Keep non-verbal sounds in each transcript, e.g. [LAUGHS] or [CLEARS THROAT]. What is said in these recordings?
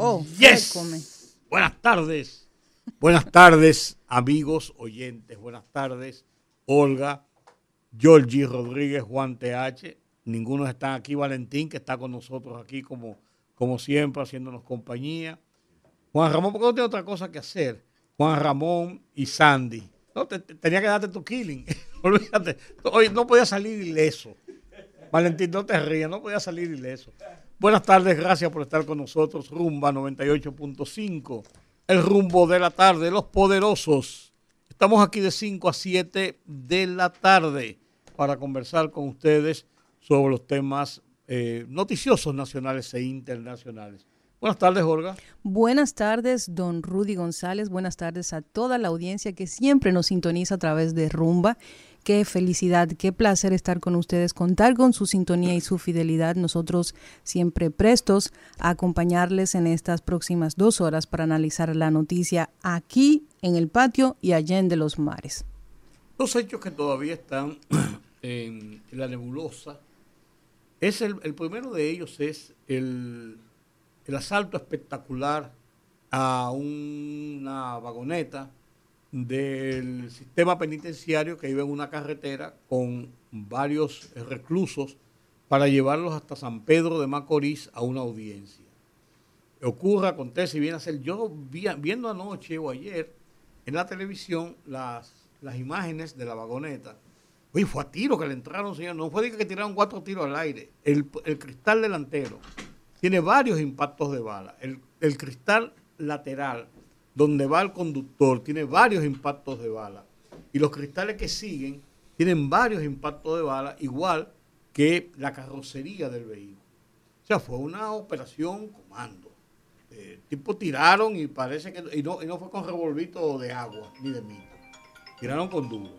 Oh, Yes. come. Buenas tardes. [LAUGHS] Buenas tardes, amigos oyentes. Buenas tardes, Olga, Georgie Rodríguez, Juan TH. Ninguno está aquí, Valentín, que está con nosotros aquí como, como siempre, haciéndonos compañía. Juan Ramón, porque no tiene otra cosa que hacer. Juan Ramón y Sandy. No, te- te- tenía que darte tu killing. [LAUGHS] Olvídate. Hoy no podía salir ileso. Valentín, no te rías, no podía salir ileso. Buenas tardes, gracias por estar con nosotros. Rumba 98.5, el rumbo de la tarde, los poderosos. Estamos aquí de 5 a 7 de la tarde para conversar con ustedes sobre los temas eh, noticiosos nacionales e internacionales. Buenas tardes, Olga. Buenas tardes, don Rudy González. Buenas tardes a toda la audiencia que siempre nos sintoniza a través de Rumba. Qué felicidad, qué placer estar con ustedes, contar con su sintonía y su fidelidad. Nosotros siempre prestos a acompañarles en estas próximas dos horas para analizar la noticia aquí en el patio y allá en de los mares. Dos hechos que todavía están [CLEARS THROAT] en la nebulosa. Es el, primero de ellos es el asalto espectacular a una vagoneta del sistema penitenciario que iba en una carretera con varios reclusos para llevarlos hasta San Pedro de Macorís a una audiencia. Ocurre, acontece y viene a ser. Yo vi- viendo anoche o ayer en la televisión las, las imágenes de la vagoneta. Oye, fue a tiro que le entraron, señor. No fue de que tiraron cuatro tiros al aire. El, el cristal delantero tiene varios impactos de bala. El, el cristal lateral, donde va el conductor, tiene varios impactos de bala. Y los cristales que siguen tienen varios impactos de bala, igual que la carrocería del vehículo. O sea, fue una operación comando. Eh, tipo tiraron y parece que y no, y no fue con revolvito de agua ni de mito. Tiraron con duro.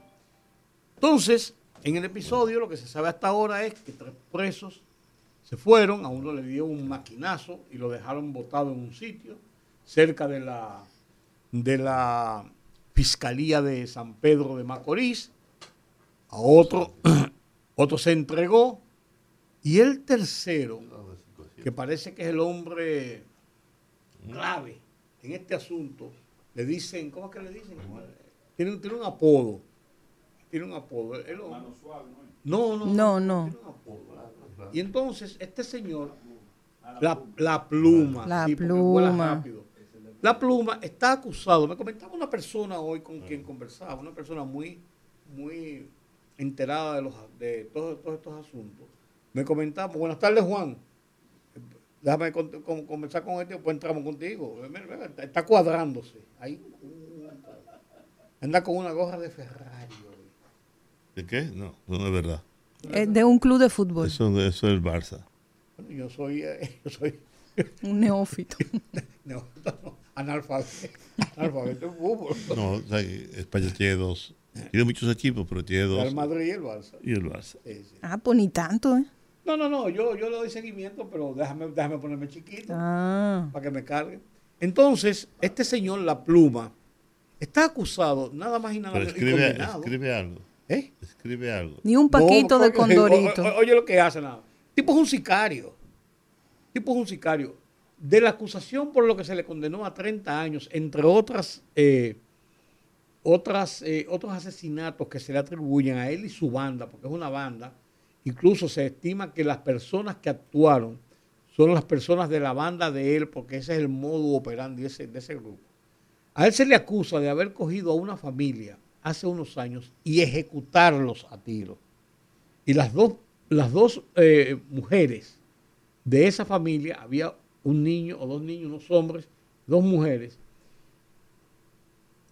Entonces, en el episodio lo que se sabe hasta ahora es que tres presos se fueron, a uno le dio un maquinazo y lo dejaron botado en un sitio cerca de la de la Fiscalía de San Pedro de Macorís. A otro, [CLEARS THROAT] otro se entregó y el tercero, que parece que es el hombre clave en este asunto, le dicen, ¿cómo es que le dicen? Tiene, un- tiene un apodo. Tiene un apodo. No, no, No, no. tiene un apodo. Y entonces, este señor, la, la pluma, La sí, porque vuela pluma. rápido. La pluma está acusado. Me comentaba una persona hoy con quien conversaba, una persona muy, muy enterada de, los, de todos, todos estos asuntos. Me comentaba, buenas tardes Juan, déjame con- con- conversar con este, después entramos contigo. Está, cuadrándose. Ahí, anda con una gorra de Ferrari. hoy. ¿De qué? No, no es verdad. Eh, de un club de fútbol, Eso, eso es el Barça. Bueno, yo soy, eh, [LAUGHS] yo soy un neófito. [LAUGHS] no, no, analfabeto, analfabeto fútbol. No, o sea, España tiene dos. Tiene muchos equipos, pero tiene dos. El Madrid y el Barça. Y el Barça. Sí, sí. Ah, pues ni tanto, ¿eh? No, no, no, yo, yo le doy seguimiento, pero déjame, déjame ponerme chiquito Ah, para que me cargue. Entonces, este señor La Pluma está acusado, nada más y nada menos, escribe, condenado. escribe algo. ¿Eh? Escribe algo. ni un paquito No, de [LAUGHS] condorito. o- o- Oye lo que hace nada. Tipo es un sicario. Tipo es un sicario. De la acusación por lo que se le condenó a 30 años, entre otras, eh, otras, eh, otros asesinatos que se le atribuyen a él y su banda, porque es una banda, incluso se estima que las personas que actuaron son las personas de la banda de él, porque ese es el modo operandi de ese, de ese grupo. A él se le acusa de haber cogido a una familia hace unos años y ejecutarlos a tiro. Y las dos, las dos eh, mujeres de esa familia, había un niño o dos niños, unos hombres, dos mujeres,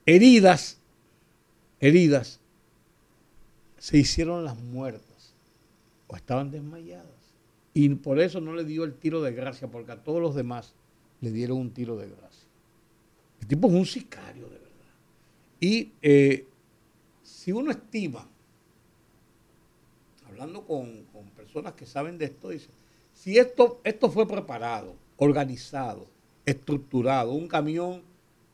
heridas, heridas, se hicieron las muertas o estaban desmayadas. Y por eso no le dio el tiro de gracia, porque a todos los demás le dieron un tiro de gracia. El tipo es un sicario, de verdad. Y eh, si uno estima, hablando con, personas que saben de esto, dice, si esto, esto fue preparado, organizado, estructurado, un camión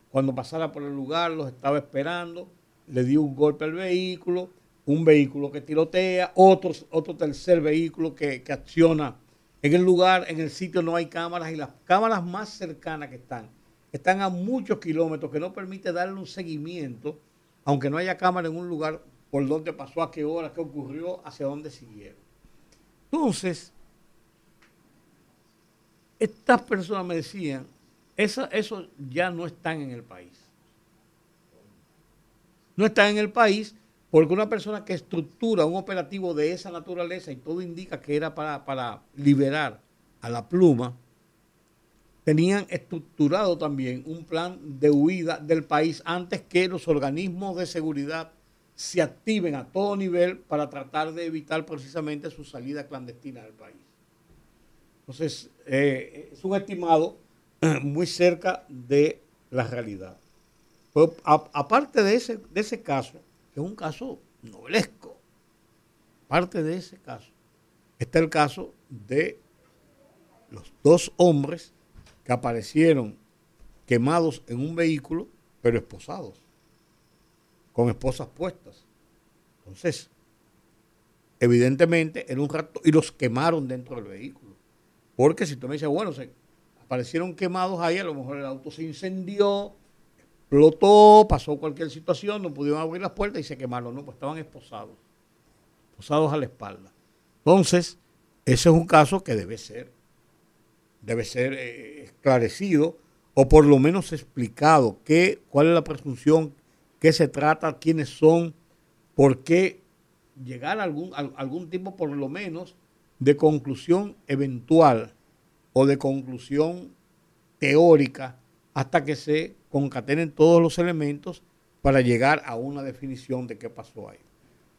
cuando pasara por el lugar los estaba esperando, le dio un golpe al vehículo, un vehículo que tirotea, otro, otro tercer vehículo que, que acciona en el lugar, en el sitio no hay cámaras y las cámaras más cercanas que están están a muchos kilómetros que no permite darle un seguimiento, aunque no haya cámara en un lugar por donde pasó, a qué hora, qué ocurrió, hacia dónde siguieron. Entonces, estas personas me decían, eso, eso ya no están en el país. No están en el país porque una persona que estructura un operativo de esa naturaleza y todo indica que era para, para liberar a la pluma, tenían estructurado también un plan de huida del país antes que los organismos de seguridad se activen a todo nivel para tratar de evitar precisamente su salida clandestina del país. Entonces, eh, es un estimado [CLEARS THROAT] muy cerca de la realidad. aparte de ese, de ese caso, que es un caso novelesco, aparte de ese caso, está el caso de los dos hombres que aparecieron quemados en un vehículo, pero esposados, con esposas puestas. Entonces, evidentemente era un rato y los quemaron dentro del vehículo. Porque si tú me dices, bueno, se aparecieron quemados ahí, a lo mejor el auto se incendió, explotó, pasó cualquier situación, no pudieron abrir las puertas y se quemaron, no, pues estaban esposados, esposados a la espalda. Entonces, ese es un caso que debe ser debe ser eh, esclarecido o por lo menos explicado qué, cuál es la presunción, qué se trata, quiénes son, por qué llegar a algún, algún tipo por lo menos de conclusión eventual o de conclusión teórica hasta que se concatenen todos los elementos para llegar a una definición de qué pasó ahí.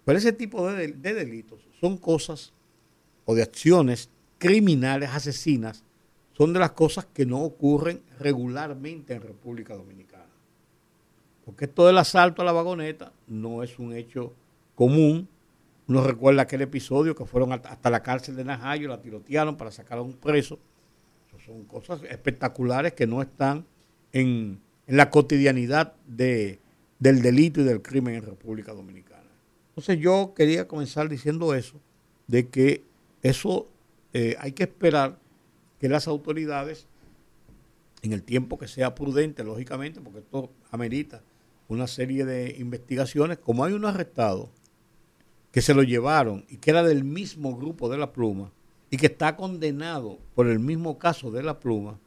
Pero ese tipo de, de delitos son cosas o de acciones criminales asesinas son de las cosas que no ocurren regularmente en República Dominicana. Porque esto del asalto a la vagoneta no es un hecho común. Uno recuerda aquel episodio que fueron hasta la cárcel de Najayo, la tirotearon para sacar a un preso. son cosas espectaculares que no están en, la cotidianidad de, del delito y del crimen en República Dominicana. Entonces yo quería comenzar diciendo eso, de que eso eh, hay que esperar que las autoridades, en el tiempo que sea prudente, lógicamente, porque esto amerita una serie de investigaciones, como hay un arrestado que se lo llevaron y que era del mismo grupo de la pluma y que está condenado por el mismo caso de la pluma,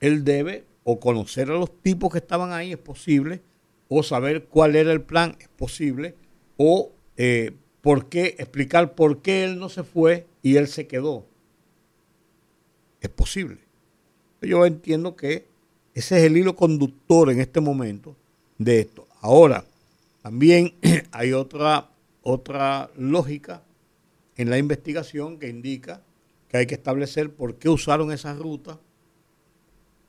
él debe o conocer a los tipos que estaban ahí, es posible, o saber cuál era el plan, es posible, o eh, por qué, explicar por qué él no se fue y él se quedó es posible. Yo entiendo que ese es el hilo conductor en este momento de esto. Ahora, también [CLEARS THROAT] hay otra, otra lógica en la investigación que indica que hay que establecer por qué usaron esa ruta,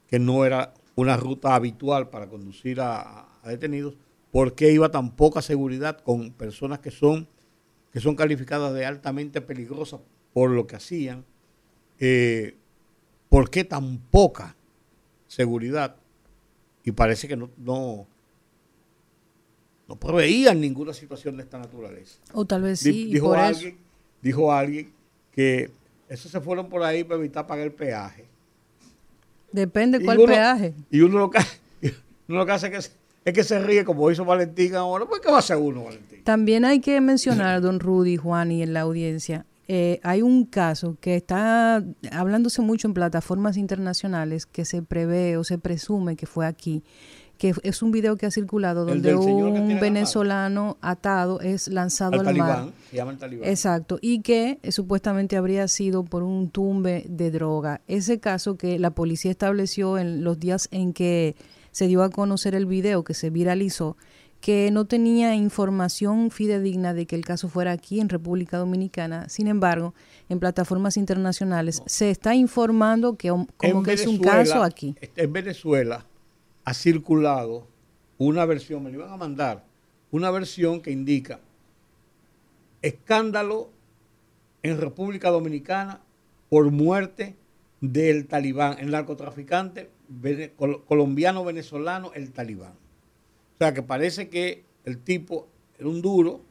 que no era una ruta habitual para conducir a, detenidos, por qué iba tan poca seguridad con personas que son, que son calificadas de altamente peligrosas por lo que hacían. Eh, ¿Por qué tan poca seguridad? Y parece que no, no, proveían ninguna situación de esta naturaleza. O tal vez sí. Dijo, alguien, dijo alguien que esos se fueron por ahí para evitar pagar el peaje. Depende cuál peaje. Y uno lo que, [LAUGHS] uno lo que hace es que, es que se ríe como hizo Valentín ahora. Pues, ¿qué va a hacer uno, Valentín? También hay que mencionar, don Rudy, Juan y en la audiencia, eh, hay un caso que está hablándose mucho en plataformas internacionales que se prevé o se presume que fue aquí, que es un video que ha circulado donde un venezolano atado es lanzado al, mar. Exacto, y que eh, supuestamente habría sido por un tumbe de droga. Ese caso que la policía estableció en los días en que se dio a conocer el video que se viralizó, que no tenía información fidedigna de que el caso fuera aquí en República Dominicana. Sin embargo, en plataformas internacionales se está informando que como que es un caso aquí. En Venezuela ha circulado una versión, me lo iban a mandar, una versión que indica escándalo en República Dominicana por muerte del talibán, el narcotraficante colombiano-venezolano, el talibán. O sea que parece que el tipo era un duro,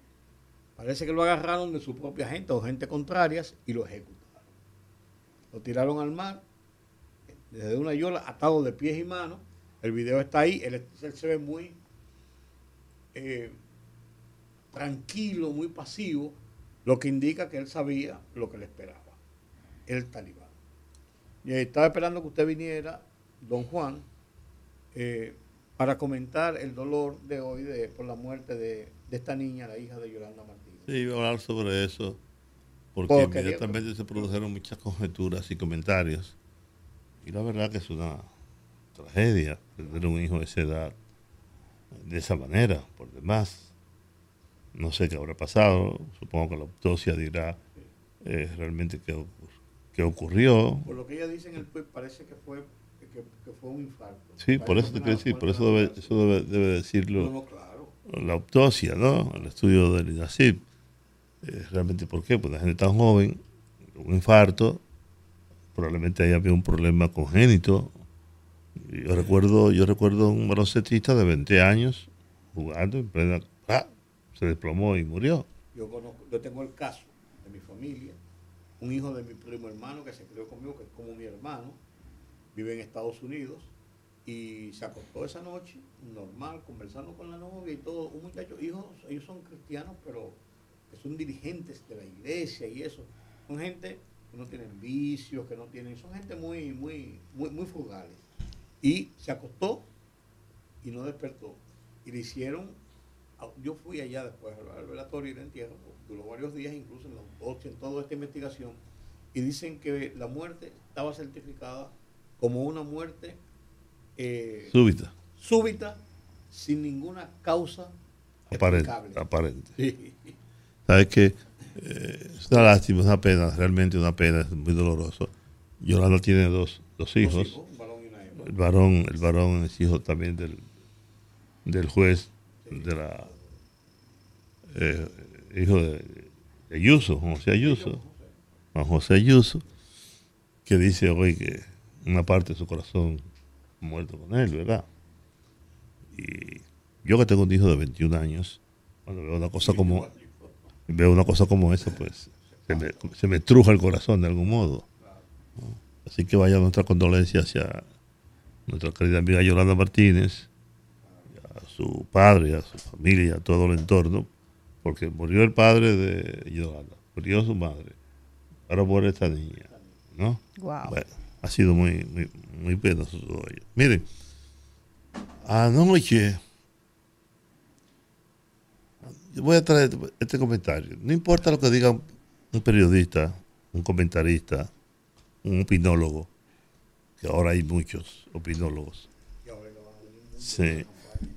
parece que lo agarraron de su propia gente o gente contrarias y lo ejecutaron. Lo tiraron al mar, desde una yola, atado de pies y manos. El video está ahí, él, se ve muy eh, tranquilo, muy pasivo, lo que indica que él sabía lo que le esperaba, el talibán. Y estaba esperando que usted viniera, don Juan, eh, para comentar el dolor de hoy de, por la muerte de, esta niña, la hija de Yolanda Martínez. Sí, iba a hablar sobre eso, porque, inmediatamente se produjeron muchas conjeturas y comentarios. Y la verdad que es una tragedia perder un hijo de esa edad de esa manera, por demás. No sé qué habrá pasado, supongo que la autopsia dirá eh, realmente qué, qué, ocurrió. Por lo que ella dice en el parece que fue, que, fue un infarto. Sí, por eso te quiero decir, por eso debe, eso debe, decirlo la autopsia, ¿no? El estudio del INACIP. Eh, realmente, ¿por qué? Pues la gente tan joven, un infarto, probablemente ahí había un problema congénito. Yo recuerdo, yo recuerdo un baloncetista de 20 años jugando en plena se desplomó y murió. Yo, conozco, yo tengo el caso de mi familia, un hijo de mi primo hermano que se crió conmigo, que es como mi hermano, vive en Estados Unidos y se acostó esa noche, normal, conversando con la novia y todo. Un muchacho, hijos, ellos son cristianos, pero son dirigentes de la iglesia y eso. Son gente que no tienen vicios, que no tienen, son gente muy, muy, muy, muy frugales. Y se acostó y no despertó. Y le hicieron yo fui allá después al velatorio y el entierro, duró varios días, incluso en la autopsia, en toda esta investigación, y dicen que la muerte estaba certificada como una muerte eh, súbita. Súbita, sin ninguna causa aparente. aparente. ¿Sabes qué? Eh, es una lástima, es una pena, realmente una pena, es muy doloroso. Yolanda tiene dos, dos hijos. El varón, el varón es hijo también del, del juez de la eh, hijo de, Ayuso, José Ayuso, Juan José Ayuso, que dice hoy que una parte de su corazón muerto con él, ¿verdad? Y yo que tengo un hijo de 21 años, cuando veo una cosa como veo una cosa como esa, pues se me, se me truja el corazón de algún modo. Así que vaya nuestra condolencia hacia nuestra querida amiga Yolanda Martínez, a su padre, a su familia, a todo el entorno, porque murió el padre de Yolanda, murió su madre, ahora muere esta niña, ¿no? Wow. Bueno, ha sido muy, muy, muy penoso todo ello. Miren, anoche, voy a traer este comentario, no importa lo que diga un periodista, un comentarista, un opinólogo, que ahora hay muchos opinólogos. Sí,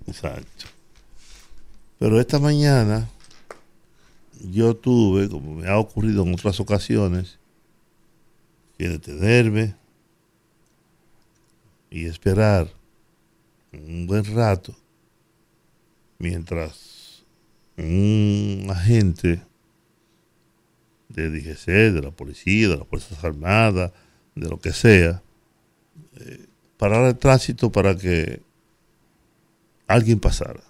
exacto. Pero esta mañana yo tuve, como me ha ocurrido en otras ocasiones, que detenerme y esperar un buen rato mientras un agente de DGC, de la policía, de las Fuerzas Armadas, de lo que sea, eh, parar el tránsito para que alguien pasara.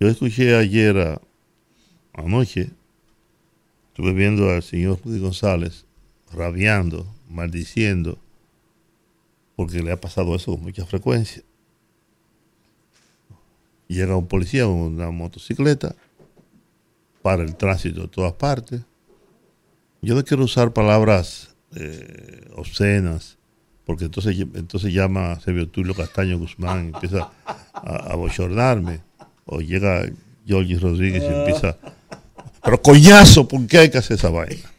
Yo escuché ayer a anoche estuve viendo al señor Rudy González rabiando, maldiciendo, porque le ha pasado eso con mucha frecuencia. Llega un policía con una motocicleta, para el tránsito de todas partes. Yo no quiero usar palabras eh, obscenas, porque entonces, entonces llama a Sergio Tulio Castaño Guzmán y empieza a, a bochornarme. O llega Georgie Rodríguez y empieza pero coñazo, ¿por qué hay que hacer esa vaina?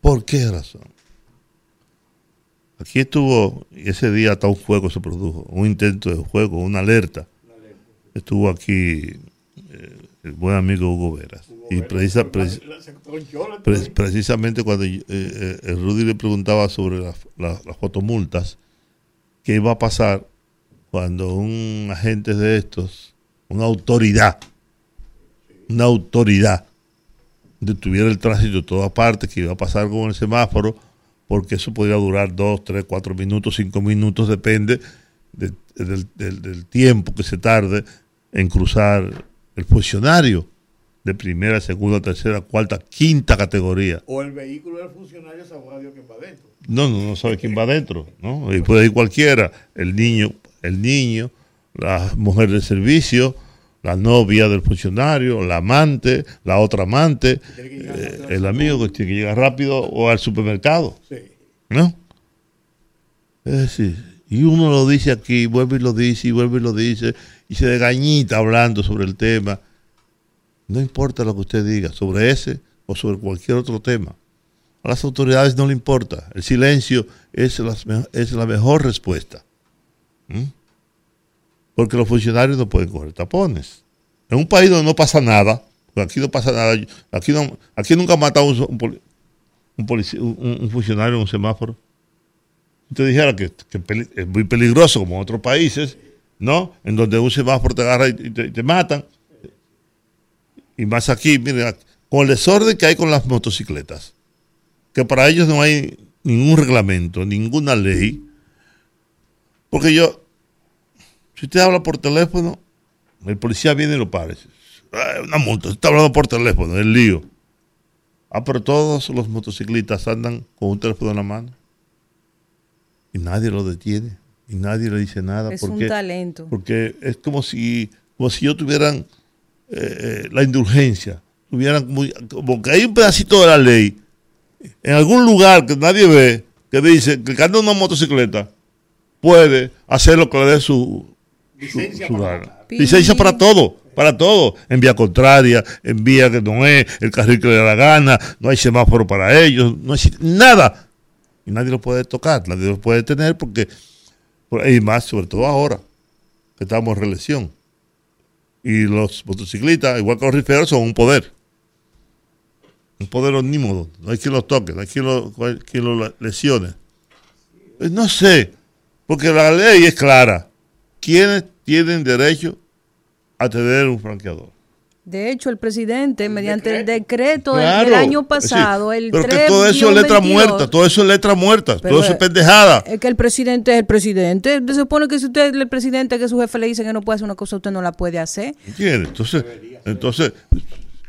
¿Por qué razón? Aquí estuvo, ese día hasta un fuego se produjo, un intento de fuego, una alerta. Estuvo aquí el buen amigo Hugo Veras. y precisa, precisamente cuando eh, eh, el Rudy le preguntaba sobre las fotomultas, ¿qué iba a pasar cuando un agente de estos, una autoridad, una autoridad, detuviera el tránsito de todas partes, que iba a pasar con el semáforo, porque eso podría durar dos, tres, cuatro minutos, cinco minutos, depende del, tiempo que se tarde en cruzar el funcionario de primera, segunda, tercera, cuarta, quinta categoría. O el vehículo del funcionario sabrá Dios quién va adentro. No, no, no sabe quién va adentro, ¿no? Y puede ir cualquiera, el niño, el niño, la mujer de servicio, la novia del funcionario, la amante, la otra amante, eh, el amigo que tiene que llegar rápido o al supermercado. ¿No? Es decir, y uno lo dice aquí, vuelve y lo dice, y vuelve y lo dice, y se degañita hablando sobre el tema. No importa lo que usted diga sobre ese o sobre cualquier otro tema. A las autoridades no le importa. El silencio es la, es la mejor respuesta. ¿Mm? Porque los funcionarios no pueden coger tapones. En un país donde no pasa nada, aquí no pasa nada, aquí, no, aquí nunca ha matado un, un, funcionario en un semáforo. Usted dijera que, es muy peligroso como en otros países, ¿no? En donde un semáforo te agarra y te, matan. Y más aquí, mire, con el desorden que hay con las motocicletas, que para ellos no hay ningún reglamento, ninguna ley, porque yo, si usted habla por teléfono, el policía viene y lo para. una multa, está hablando por teléfono, el lío. Ah, pero todos los motociclistas andan con un teléfono en la mano. Y nadie lo detiene. Y nadie le dice nada. Es un talento. Porque es como si, como si ellos tuvieran eh, eh, la indulgencia. Tuvieran como que hay un pedacito de la ley en algún lugar que nadie ve que dice que anda una motocicleta puede hacer lo que le dé su, licencia, para, licencia para todo, para todo, en vía contraria, en vía que no es, el carril que le da la gana, no hay semáforo para ellos, no hay nada. Y nadie lo puede tocar, nadie lo puede tener porque, y más, sobre todo ahora, que estamos en reelección. Y los motociclistas, igual que los riferos, son un poder. Un poder omnímodo. No hay quien los toque, no hay quien los, quien los lesione. Pues no sé, porque la ley es clara. ¿Quiénes tienen derecho a tener un franqueador? De hecho, el presidente, mediante el decreto del, año pasado, el pero que todo eso es letra muerta, todo eso es letra muerta, todo eso es pendejada. Es que el presidente es el presidente. Se supone que si usted el presidente, que su jefe le dice que no puede hacer una cosa, usted no la puede hacer. ¿Entiende? Entonces, entonces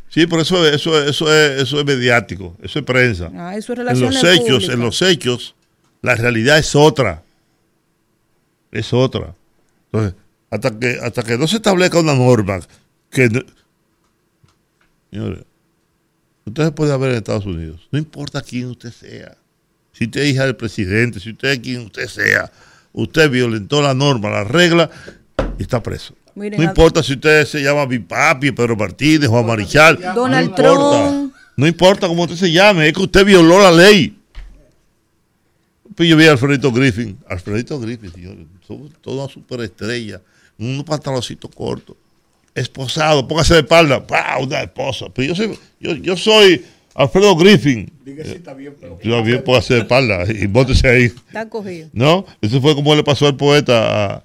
sí, por eso, eso, eso, es, eso es mediático, eso es prensa. Ah, eso es en los hechos, en los hechos, la realidad es otra. Es otra. Entonces, hasta que, hasta que no se establezca una norma que... Señores, usted se puede ver en Estados Unidos, no importa quién usted sea, si usted es hija del presidente, si usted es quien usted sea, usted violentó la norma, la regla y está preso. no importa si usted se llama Bipapi, Pedro Martínez, Juan Marichal. Donald Trump. No importa cómo usted se llame, es que usted violó la ley. Pues yo vi a Alfredito Griffin. Alfredito Griffin, señores, toda una superestrella, un pantaloncito corto, esposado, póngase de espalda, ¡pah! una esposa. Pero yo soy, yo, yo soy Alfredo Griffin. Dígase, está bien, pero. Yo bien, póngase de espalda y móntese ahí. Está cogido. ¿No? Eso fue como le pasó al poeta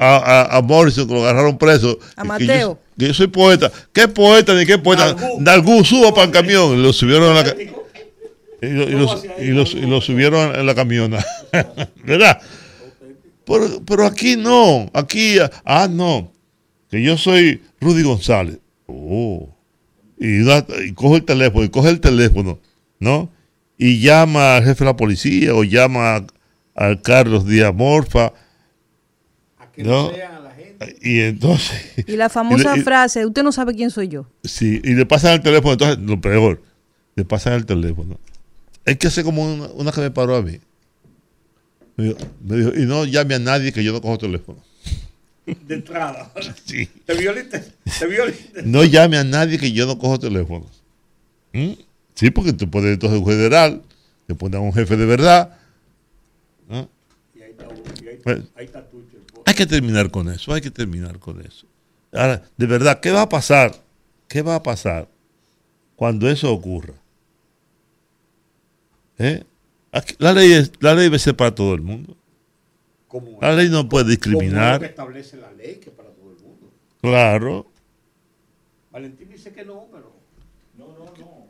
a, a, a, Morrison, que lo agarraron preso. A Mateo. Que yo, soy poeta. ¿Qué poeta ni qué poeta? Dalgú, suba para el camión. Lo subieron a la y, lo, subieron en la camiona. [LAUGHS] ¿Verdad? Pero, aquí no. Aquí, ah, no. Que yo soy Rudy González. Oh. Y, y coge el teléfono, y coge el teléfono, ¿no? Y llama al jefe de la policía o llama al Carlos Díaz Morfa. A que ¿no? a la gente. Y entonces. Y la famosa [LAUGHS] frase, usted no sabe quién soy yo. Sí, y le pasan el teléfono, entonces, lo peor, le pasan el teléfono. Es que hace como una, que me paró a mí. Me dijo, y no llame a nadie que yo no cojo teléfono. De entrada. Sí. ¿Te violiste? ¿Te violiste? No llame a nadie que yo no cojo teléfono. ¿Mm? Sí, porque te pones entonces un federal, te pones a un jefe de verdad, ¿Ah? Pues, hay que terminar con eso, hay que terminar con eso. Ahora, de verdad, ¿qué va a pasar? ¿Qué va a pasar cuando eso ocurra? ¿Eh? la, ley la ley debe ser para todo el mundo. La ley no puede discriminar. Como establece la ley que para todo el mundo. Claro. Valentín dice que no, pero. No, no, no.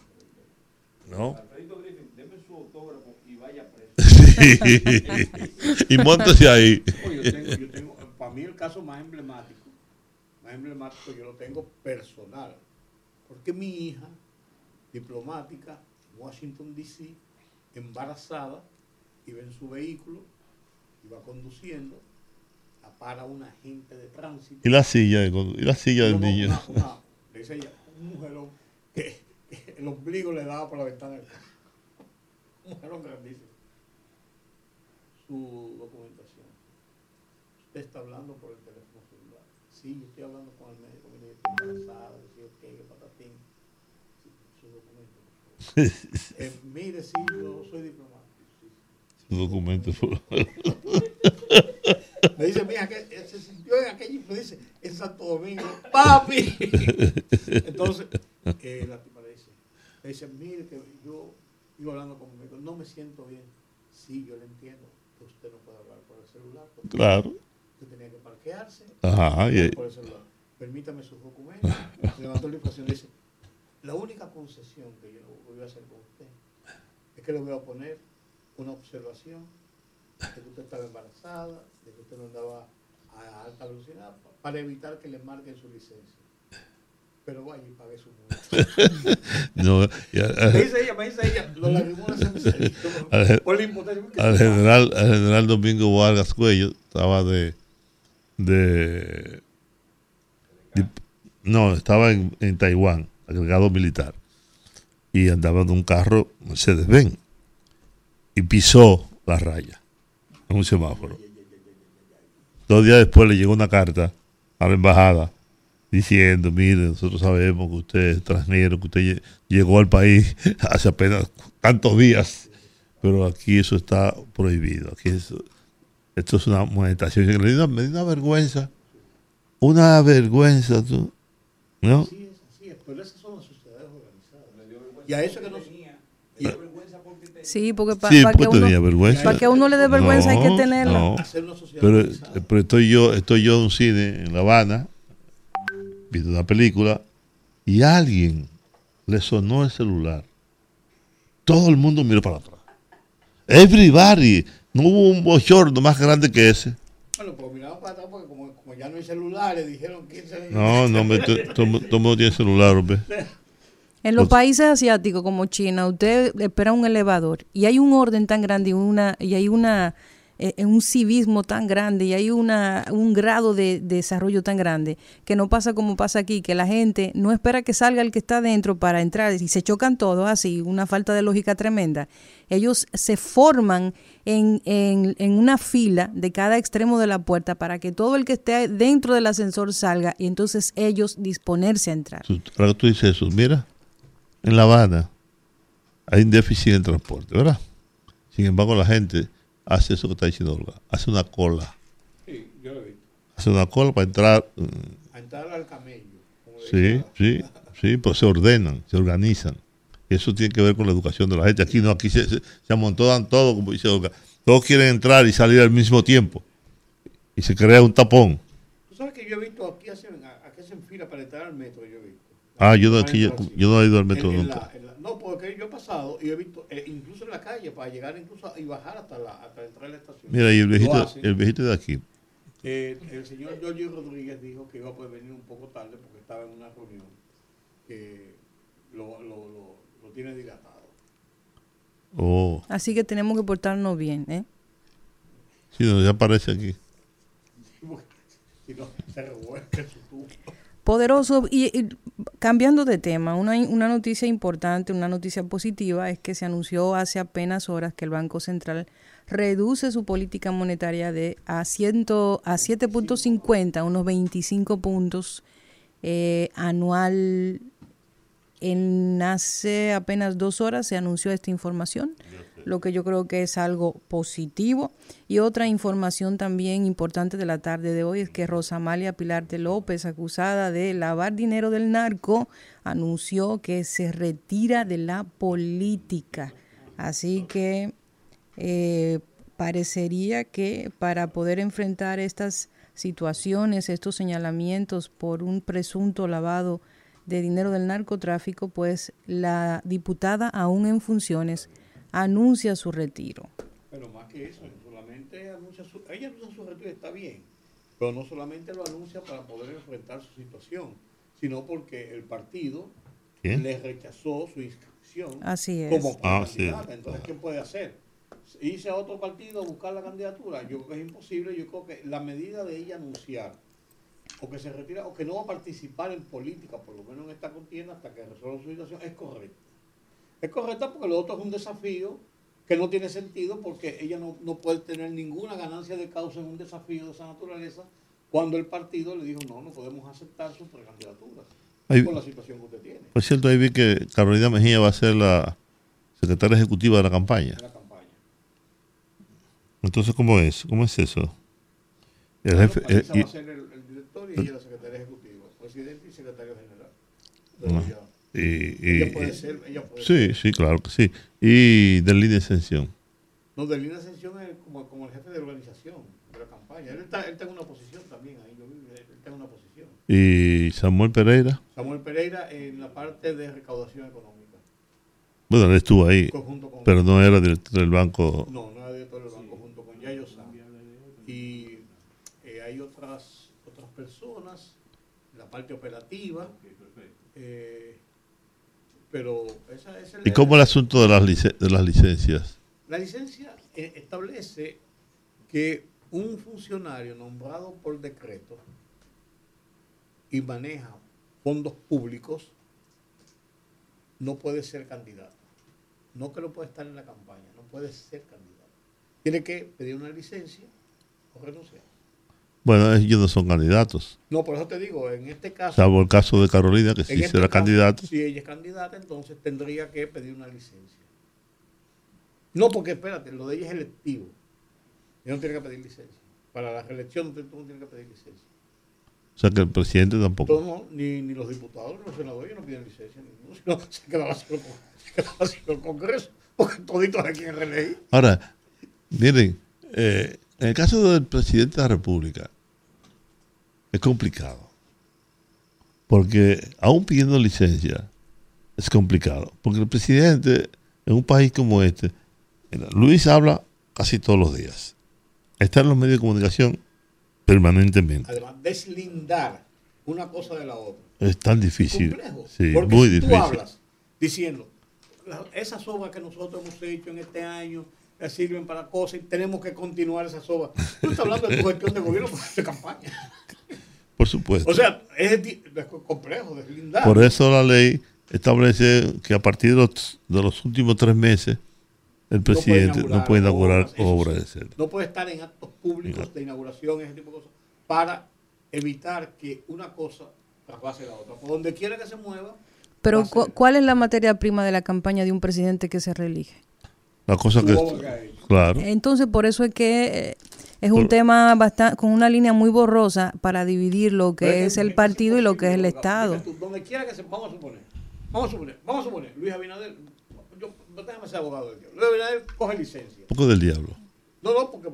No. Alfredo Griffin, deme su autógrafo y vaya preso. [LAUGHS] y montese ahí. yo tengo, yo tengo, para mí el caso más emblemático, más emblemático yo lo tengo personal. Porque mi hija, diplomática, Washington DC, embarazada, iba en su vehículo, iba conduciendo, para un agente de tránsito. ¿Y la silla, y la silla del niño? le dice ella, un mujerón que, el ombligo le daba por la ventana del carro. Un mujerón grandísimo. Su documentación. Usted está hablando por el teléfono celular. Sí, yo estoy hablando con el médico, mire, estoy embarazada, decía, ok, que patatín. su documento, [LAUGHS] eh, mire, sí, yo soy diplomático. Documento. me dice, mira, que se sintió en aquello, me dice, en Santo Domingo, papi. Entonces, eh, la tipa le dice, le dice, mire, que yo iba hablando con mi no me siento bien. Sí, yo le entiendo que usted no puede hablar por el celular. Claro. Usted tenía que parquearse Ajá, y... por el celular. Permítame sus documentos. Levantó la inflación y dice, la única concesión que yo voy a hacer con usted es que le voy a poner una observación de que usted estaba embarazada, de que usted no andaba a alta velocidad, para evitar que le marquen su licencia. Pero vaya y pague su [LAUGHS] multa. no, me dice ella, me dice ella, los lagrimones se me salieron por la impotencia. Al general, al general Domingo Vargas Cuello estaba de, de, no, estaba en, en Taiwán agregado militar, y andaba en un carro Mercedes-Benz y pisó la raya en un semáforo. Dos días después le llegó una carta a la embajada diciendo, mire, nosotros sabemos que usted es extranjero, que usted llegó al país [LAUGHS] hace apenas tantos días, pero aquí eso está prohibido. Aquí eso, esto es una monetación. Me dio una, vergüenza, una vergüenza, ¿tú? ¿no? Pero esas son las sociedades organizadas. Y a eso que no. Sí, porque para que, uno, que uno le dé vergüenza hay que tenerla. No, pero, pero, estoy yo estoy yo en un cine en La Habana, viendo una película, y a alguien le sonó el celular. Todo el mundo miró para atrás. Everybody. No hubo un bochorno más grande que ese. Bueno, pues miraba para atrás porque como, ya no hay celulares, dijeron que... No, no, me, todo el mundo tiene celular, hombre. [LAUGHS] En los países asiáticos como China, usted espera un elevador y hay un orden tan grande y, una, y hay una, eh, un civismo tan grande y hay una, un grado de, desarrollo tan grande que no pasa como pasa aquí, que la gente no espera que salga el que está dentro para entrar y se chocan todos así, una falta de lógica tremenda. Ellos se forman en, en, una fila de cada extremo de la puerta para que todo el que esté dentro del ascensor salga y entonces ellos disponerse a entrar. Ahora tú dices eso, mira, en La Habana hay un déficit en transporte, ¿verdad? Sin embargo, la gente hace eso que está diciendo Olga, hace una cola. Sí, yo lo he visto. Hace una cola para entrar. A entrar al camello. Sí, sí, sí, pues se ordenan, se organizan. Eso tiene que ver con la educación de la gente. Aquí no, aquí se, se, se amontonan todo, como dice Olga. Todos quieren entrar y salir al mismo tiempo. Y se crea un tapón. Tú sabes que yo he visto aquí hacen, aquí hacen fila para entrar al metro, yo he visto. Ah, yo, aquí, yo, yo no he ido al metro nunca. No, porque yo he pasado y he visto, eh, incluso en la calle, para llegar incluso y bajar hasta, la, hasta entrar en la estación. Mira, y el viejito, el viejito de aquí. Eh, el señor Giorgio Rodríguez dijo que iba a poder venir un poco tarde porque estaba en una reunión que lo, lo, lo, lo tiene dilatado. Oh. Así que tenemos que portarnos bien, ¿eh? Sí, no, ya aparece aquí. [LAUGHS] si no, se revuelve su. Poderoso, y, cambiando de tema, una, una noticia importante, una noticia positiva es que se anunció hace apenas horas que el Banco Central reduce su política monetaria de a, a 7.50, unos 25 puntos eh, anual. En hace apenas dos horas se anunció esta información. Lo que yo creo que es algo positivo. Y otra información también importante de la tarde de hoy es que Rosa Amalia Pilarte López, acusada de lavar dinero del narco, anunció que se retira de la política. Así que eh, parecería que para poder enfrentar estas situaciones, estos señalamientos por un presunto lavado de dinero del narcotráfico, pues la diputada, aún en funciones, anuncia su retiro. Pero más que eso, solamente anuncia su, ella anuncia su retiro, está bien, pero no solamente lo anuncia para poder enfrentar su situación, sino porque el partido le rechazó su inscripción Así es. como ah, candidata. Entonces, ¿qué puede hacer? Irse a otro partido a buscar la candidatura. Yo creo que es imposible. Yo creo que la medida de ella anunciar o que se retira o que no va a participar en política, por lo menos en esta contienda, hasta que resuelva su situación, es correcta. Es correcta porque lo otro es un desafío que no tiene sentido porque ella no, no puede tener ninguna ganancia de causa en un desafío de esa naturaleza cuando el partido le dijo no, no podemos aceptar su precandidatura por la situación que usted tiene. Por cierto, ahí vi que Carolina Mejía va a ser la secretaria ejecutiva de la campaña. De la campaña. Entonces, ¿cómo es? ¿Cómo es eso? El jefe, va a ser el, director y ella la secretaria ejecutiva, presidente y secretario general. Y, ella puede ser, ella puede sí, sí, claro que sí. ¿Y de línea de ascensión? No, de línea de ascensión es como, como el jefe de organización de la campaña. Él está, él está en una posición también ahí, yo vi, él está en una posición. ¿Y Samuel Pereira? Samuel Pereira en la parte de recaudación económica. Bueno, él estuvo ahí, pero no era director del banco. No, no era director del banco junto con Yayo Sam. Y eh, hay otras otras personas, la parte operativa. Eh, pero esa, es ¿Y cómo el asunto de las, de las licencias? La licencia eh, establece que un funcionario nombrado por decreto y maneja fondos públicos no puede ser candidato. No que no puede estar en la campaña, no puede ser candidato. Tiene que pedir una licencia o renunciar. Bueno, ellos no son candidatos. No, por eso te digo, en este caso. Salvo el caso de Carolina, que sí este será candidata. Si ella es candidata, entonces tendría que pedir una licencia. No, porque espérate, lo de ella es electivo. Ella no tiene que pedir licencia. Para la reelección tú no tienes que pedir licencia. O sea que el presidente tampoco. No, ni, ni los diputados, ni los senadores no piden licencia. Ninguno, sino se quedaba el Congreso. Porque toditos hay quien reelegir. Ahora, miren, eh, en el caso del presidente de la República, es complicado. Porque aún pidiendo licencia, es complicado. Porque el presidente, en un país como este, Luis habla casi todos los días. Está en los medios de comunicación permanentemente. Además, deslindar una cosa de la otra. Es tan difícil. complejo. Sí, porque muy si difícil. Tú hablas diciendo, esas obras que nosotros hemos hecho en este año sirven para cosas y tenemos que continuar esas obras. Tú estás hablando de tu gestión de gobierno [LAUGHS] de campaña. Por supuesto. O sea, es, complejo, deslindar. Por eso la ley establece que a partir de los, últimos tres meses el presidente no puede inaugurar, obras. de No puede estar en actos públicos de inauguración, ese tipo de cosas, para evitar que una cosa traspase la otra. Por donde quiera que se mueva. Pero, ¿cuál es la materia prima de la campaña de un presidente que se reelige? La cosa que. Claro. Entonces, por eso es que eh, es un tema bastante, con una línea muy borrosa para dividir lo que es, el partido y lo que es el Estado. donde quiera que se, vamos a suponer, vamos a suponer, vamos a suponer, Luis Abinader, yo, déjame ser abogado del diablo. Luis Abinader coge licencia. Un poco del diablo. No, no, porque,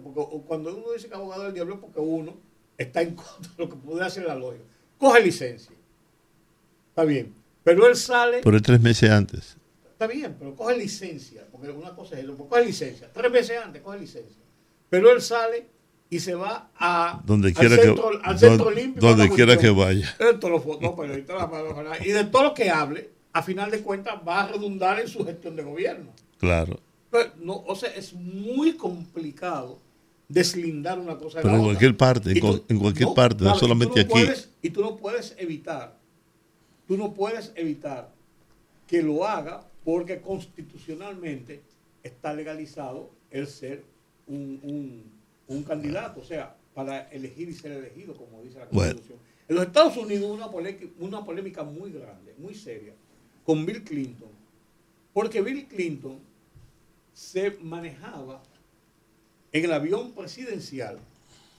cuando uno dice que es abogado del diablo es porque uno está en contra de lo que puede hacer la lógica. Coge licencia. Está bien. Pero él sale. Por tres meses antes. Está bien, pero coge licencia. Porque una cosa es eso. Coge licencia. Tres meses antes, coge licencia. Pero él sale y se va a, donde quiera al centro, que, al centro olímpico. Donde quiera que vaya. [LAUGHS] y de todo lo que hable, a final de cuentas va a redundar en su gestión de gobierno. Claro. no, o sea, es muy complicado deslindar una cosa de Pero en cualquier parte, en, cualquier parte, no solamente aquí. y tú no puedes evitar, tú no puedes evitar que lo haga porque constitucionalmente está legalizado el ser un un candidato, o sea, para elegir y ser elegido, como dice la Constitución. En los Estados Unidos hubo una polémica, una polémica muy grande, muy seria, con Bill Clinton, porque Bill Clinton se manejaba en el avión presidencial,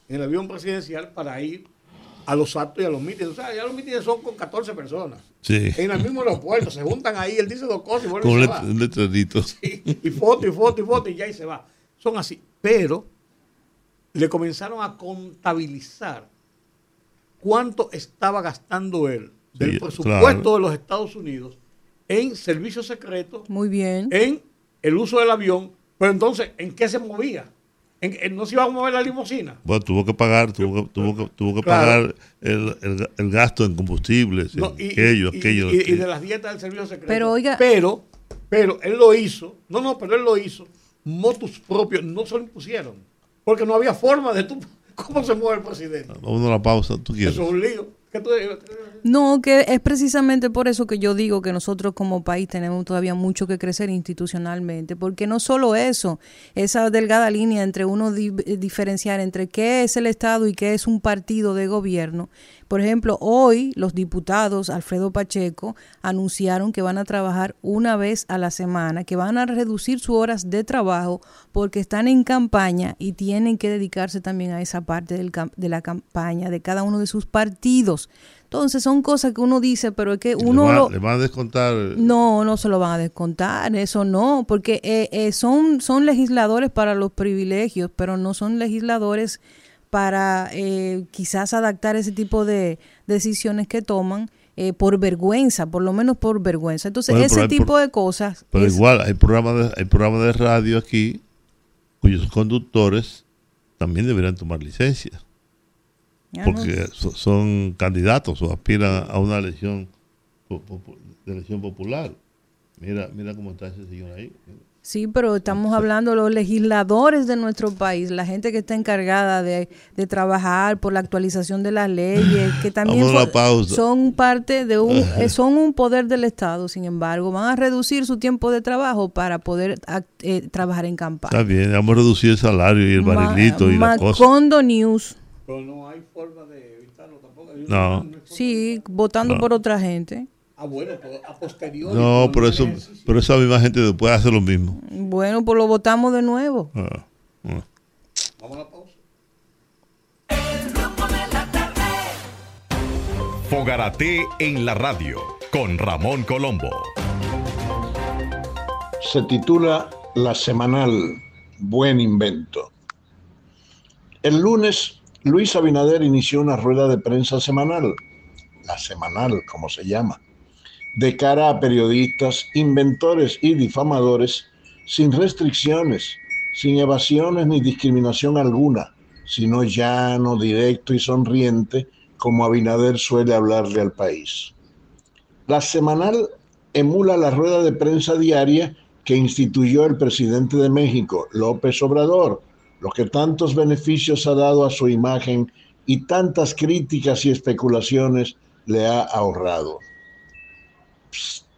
en el avión presidencial para ir a los actos y a los mítines. O sea, ya los mítines son con 14 personas. Sí. En el mismo aeropuerto, se juntan ahí, él dice dos cosas y vuelve Con y se un va. un letrerito. Sí, y foto, y foto, y foto, y ya y se va. Son así. Pero le comenzaron a contabilizar cuánto estaba gastando él del Sí, presupuesto claro. de los Estados Unidos en servicios secretos, Muy bien. en el uso del avión, pero entonces, ¿en qué se movía? ¿En, en- no se iba a mover la limusina? Bueno, tuvo que pagar, tuvo que, tuvo que, tuvo que Claro. pagar el, el- el gasto en combustibles, No, y, aquello, y- aquello. y- de las dietas del servicio secreto. Pero, oiga- Pero, pero él lo hizo. No, no, pero él lo hizo. Motus propios no se lo impusieron. Porque no había forma de tú. [LAUGHS] ¿Cómo se mueve el presidente? Vamos a la pausa, tú quieres. Eso es un lío. ¿Qué tú- No, que es precisamente por eso que yo digo que nosotros como país tenemos todavía mucho que crecer institucionalmente, porque no solo eso, esa delgada línea entre uno eh, diferenciar entre qué es el Estado y qué es un partido de gobierno. Por ejemplo, hoy los diputados Alfredo Pacheco anunciaron que van a trabajar una vez a la semana, que van a reducir sus horas de trabajo porque están en campaña y tienen que dedicarse también a esa parte del de la campaña de cada uno de sus partidos. Entonces son cosas que uno dice, pero es que le, uno va- lo... le van a descontar. No, no se lo van a descontar, eso no, porque eh, eh, son, son legisladores para los privilegios, pero no son legisladores para eh, quizás adaptar ese tipo de decisiones que toman eh, por vergüenza, por lo menos por vergüenza. Entonces, Bueno, ese tipo de cosas... Pero es- igual, hay programas, de, hay programas de radio aquí cuyos conductores también deberían tomar licencia. Porque so- son candidatos o aspiran a una elección de elección popular. Mira, mira cómo está ese señor ahí. Sí, pero estamos hablando de los legisladores de nuestro país, la gente que está encargada de, de trabajar por la actualización de las leyes, que [LAUGHS] también pausa. son parte de un, [LAUGHS] eh, son un poder del Estado, sin embargo, van a reducir su tiempo de trabajo para poder eh, trabajar en campaña. Está bien, vamos a reducir el salario y el Ma- barrilito y la cosa. Macondo News, Pero no hay forma de evitarlo tampoco. No. sí, votando No. por otra gente. Ah, bueno, pero a posteriori. No, pero eso, pero esa misma gente después hace lo mismo. Bueno, pues lo votamos de nuevo. Ah, ah. Vamos a la pausa. Fogarate en la radio con Ramón Colombo. se titula La Semanal, Buen Invento. El lunes, Luis Abinader inició una rueda de prensa semanal, la semanal como se llama, de cara a periodistas, inventores y difamadores, sin restricciones, sin evasiones ni discriminación alguna, sino llano, directo y sonriente, como Abinader suele hablarle al país. La semanal emula la rueda de prensa diaria que instituyó el presidente de México, López Obrador, lo que tantos beneficios ha dado a su imagen y tantas críticas y especulaciones le ha ahorrado.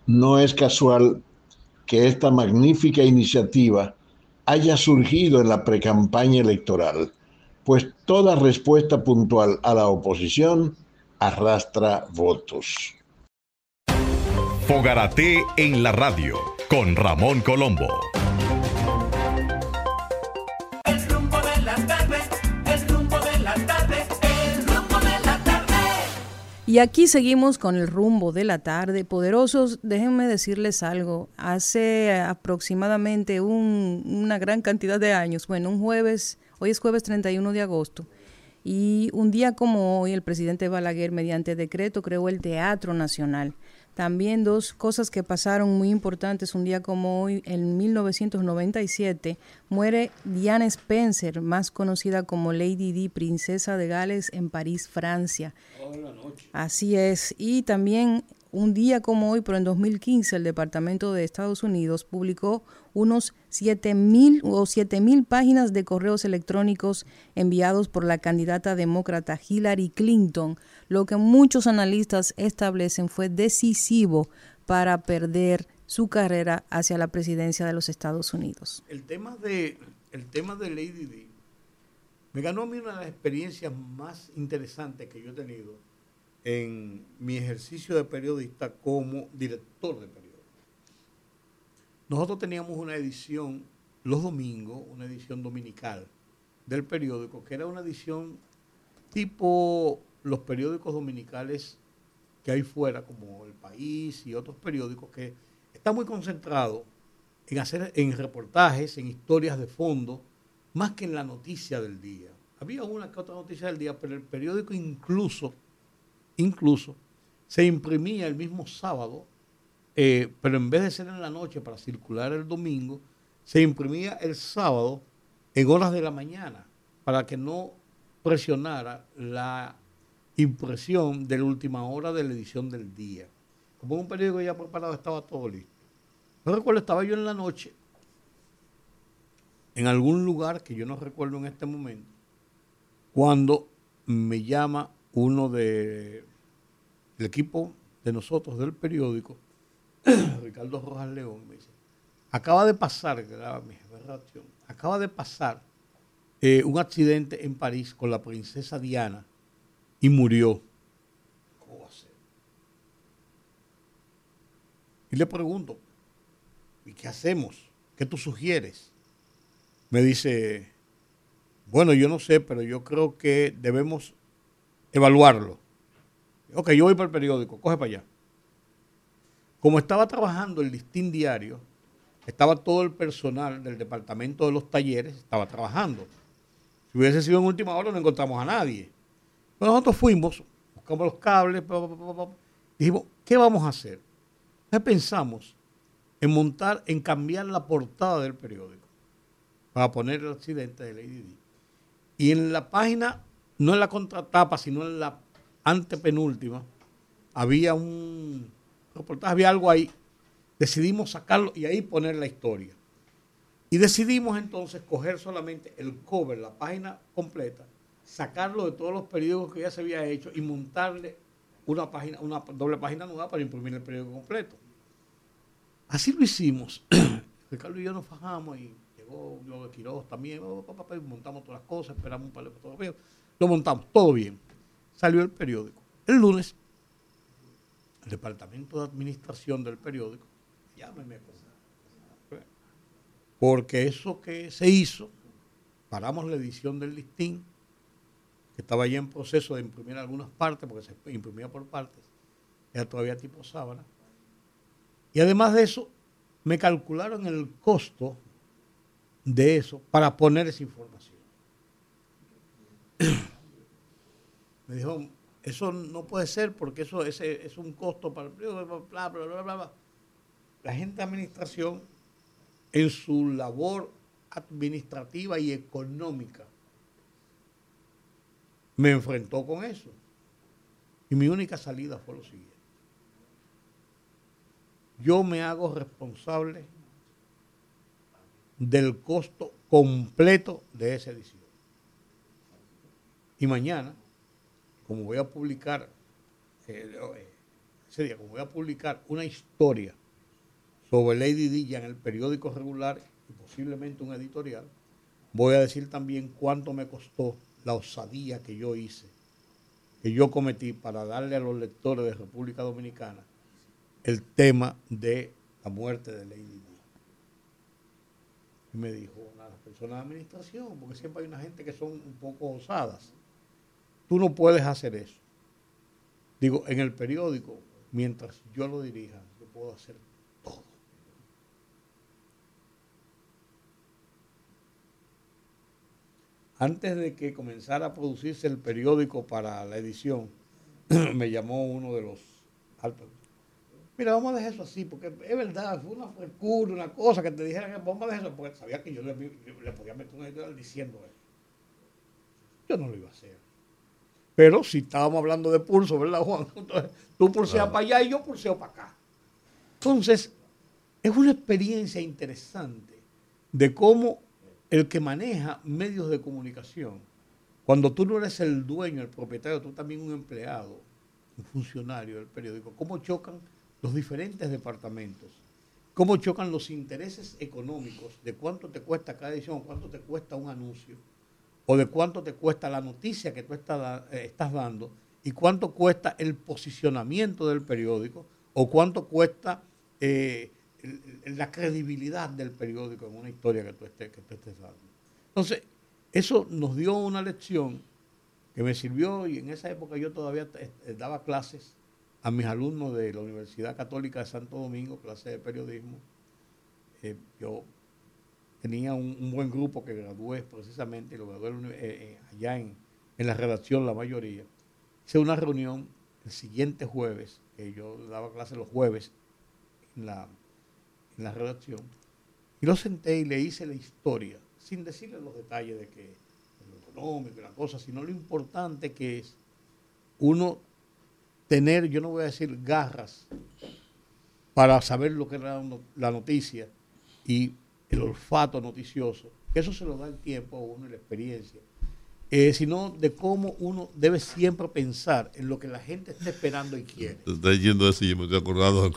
No es casual que esta magnífica iniciativa haya surgido en la precampaña electoral, pues toda respuesta puntual a la oposición arrastra votos. Fogarate en la radio con Ramón Colombo. Y aquí seguimos con el rumbo de la tarde. Poderosos, déjenme decirles algo. Hace aproximadamente un- una gran cantidad de años, bueno, un jueves, hoy es jueves 31 de agosto, y un día como hoy el presidente Balaguer, mediante decreto, creó el Teatro Nacional. También dos cosas que pasaron muy importantes. Un día como hoy, en 1997, muere Diana Spencer, más conocida como Lady Di, princesa de Gales en París, Francia. Así es. Y también un día como hoy, pero en 2015, el Departamento de Estados Unidos publicó unos 7.000 o 7.000 páginas de correos electrónicos enviados por la candidata demócrata Hillary Clinton, lo que muchos analistas establecen fue decisivo para perder su carrera hacia la presidencia de los Estados Unidos. El tema de, el tema de Lady Di me ganó a mí una de las experiencias más interesantes que yo he tenido en mi ejercicio de periodista como director de periódico. Nosotros teníamos una edición los domingos una edición dominical del periódico, que era una edición tipo los periódicos dominicales que hay fuera, como El País y otros periódicos, que está muy concentrado en hacer en reportajes, en historias de fondo, más que en la noticia del día. Había una que otra noticia del día, pero el periódico incluso, incluso, se imprimía el mismo sábado, eh, pero en vez de ser en la noche para circular el domingo, se imprimía el sábado en horas de la mañana, para que no presionara la impresión de la última hora de la edición del día. Como un periódico ya preparado, estaba todo listo. No recuerdo, estaba yo en la noche, en algún lugar que yo no recuerdo en este momento, cuando me llama uno de, del equipo de nosotros del periódico, [COUGHS] Ricardo Rojas León, me dice, acaba de pasar, mi acaba de pasar eh, un accidente en París con la princesa Diana y murió. ¿Cómo va a ser? Y le pregunto, ¿y qué hacemos? ¿Qué tú sugieres? Me dice, bueno, yo no sé, pero yo creo que debemos evaluarlo. Ok, yo voy para el periódico, coge para allá. Como estaba trabajando el listín diario, estaba todo el personal del departamento de los talleres, estaba trabajando. Si hubiese sido en última hora, no encontramos a nadie. nosotros fuimos, buscamos los cables, dijimos, ¿qué vamos a hacer? Entonces pensamos en montar, en cambiar la portada del periódico para poner el accidente de Lady Di. Y en la página, no en la contratapa, sino en la antepenúltima, había un reportaje, había algo ahí. Decidimos sacarlo y ahí poner la historia. Y decidimos entonces coger solamente el cover, la página completa, sacarlo de todos los periódicos que ya se había hecho y montarle una página, una doble página nueva para imprimir el periódico completo. Así lo hicimos. [CLEARS THROAT] Ricardo y yo nos fajamos y llegó de Quiroz también, oh, montamos todas las cosas, esperamos un par de fotografías, lo montamos, todo bien. Salió el periódico. El lunes, el departamento de administración del periódico, llámeme, porque eso que se hizo, paramos la edición del listín, que estaba ya en proceso de imprimir algunas partes, porque se imprimía por partes, era todavía tipo sábana, y además de eso, me calcularon el costo de eso para poner esa información. [COUGHS] Me dijo, eso no puede ser porque eso ese, es un costo para el bla, bla, bla, bla, bla. La gente de administración, en su labor administrativa y económica, me enfrentó con eso. Y mi única salida fue lo siguiente. Yo me hago responsable del costo completo de esa edición. Y mañana, como voy a publicar, eh, día, como voy a publicar una historia sobre Lady Dilla en el periódico regular y posiblemente un editorial, voy a decir también cuánto me costó la osadía que yo hice, que yo cometí para darle a los lectores de República Dominicana el tema de la muerte de Lady Di me dijo una de las personas de administración, porque siempre hay una gente que son un poco osadas. Tú no puedes hacer eso. Digo, en el periódico, mientras yo lo dirija, yo puedo hacer todo. Antes de que comenzara a producirse el periódico para la edición, [CLEARS THROAT] me llamó uno de los altos Mira, vamos a dejar eso así, porque es verdad, fue una frescura, una cosa que te dijeran, vamos a dejar eso, porque sabía que yo le, podía meter un editorial diciendo eso. Yo no lo iba a hacer. Pero si estábamos hablando de pulso, ¿verdad, Juan? [LAUGHS] Entonces, tú pulseas para allá y yo pulseo para acá. Entonces, es una experiencia interesante de cómo el que maneja medios de comunicación, cuando tú no eres el dueño, el propietario, tú también un empleado, un funcionario del periódico, cómo chocan los diferentes departamentos, cómo chocan los intereses económicos de cuánto te cuesta cada edición, cuánto te cuesta un anuncio, o de cuánto te cuesta la noticia que tú eh, estás dando, y cuánto cuesta el posicionamiento del periódico, o cuánto cuesta eh, la credibilidad del periódico en una historia que tú estés, dando. Entonces, eso nos dio una lección que me sirvió y en esa época yo todavía daba clases a mis alumnos de la Universidad Católica de Santo Domingo, clase de periodismo. Eh, yo tenía un, buen grupo que gradué precisamente, lo gradué eh, eh, allá en, la redacción la mayoría. Hice una reunión el siguiente jueves, que yo daba clases los jueves en la, en la redacción, y lo senté y le hice la historia, sin decirle los detalles de que lo económico y la cosa, sino lo importante que es uno tener, yo no voy a decir garras, para saber lo que era la noticia y el olfato noticioso, que eso se lo da el tiempo a uno y la experiencia, eh, sino de cómo uno debe siempre pensar en lo que la gente está esperando y quiere. Está yendo eso y yo me estoy acordado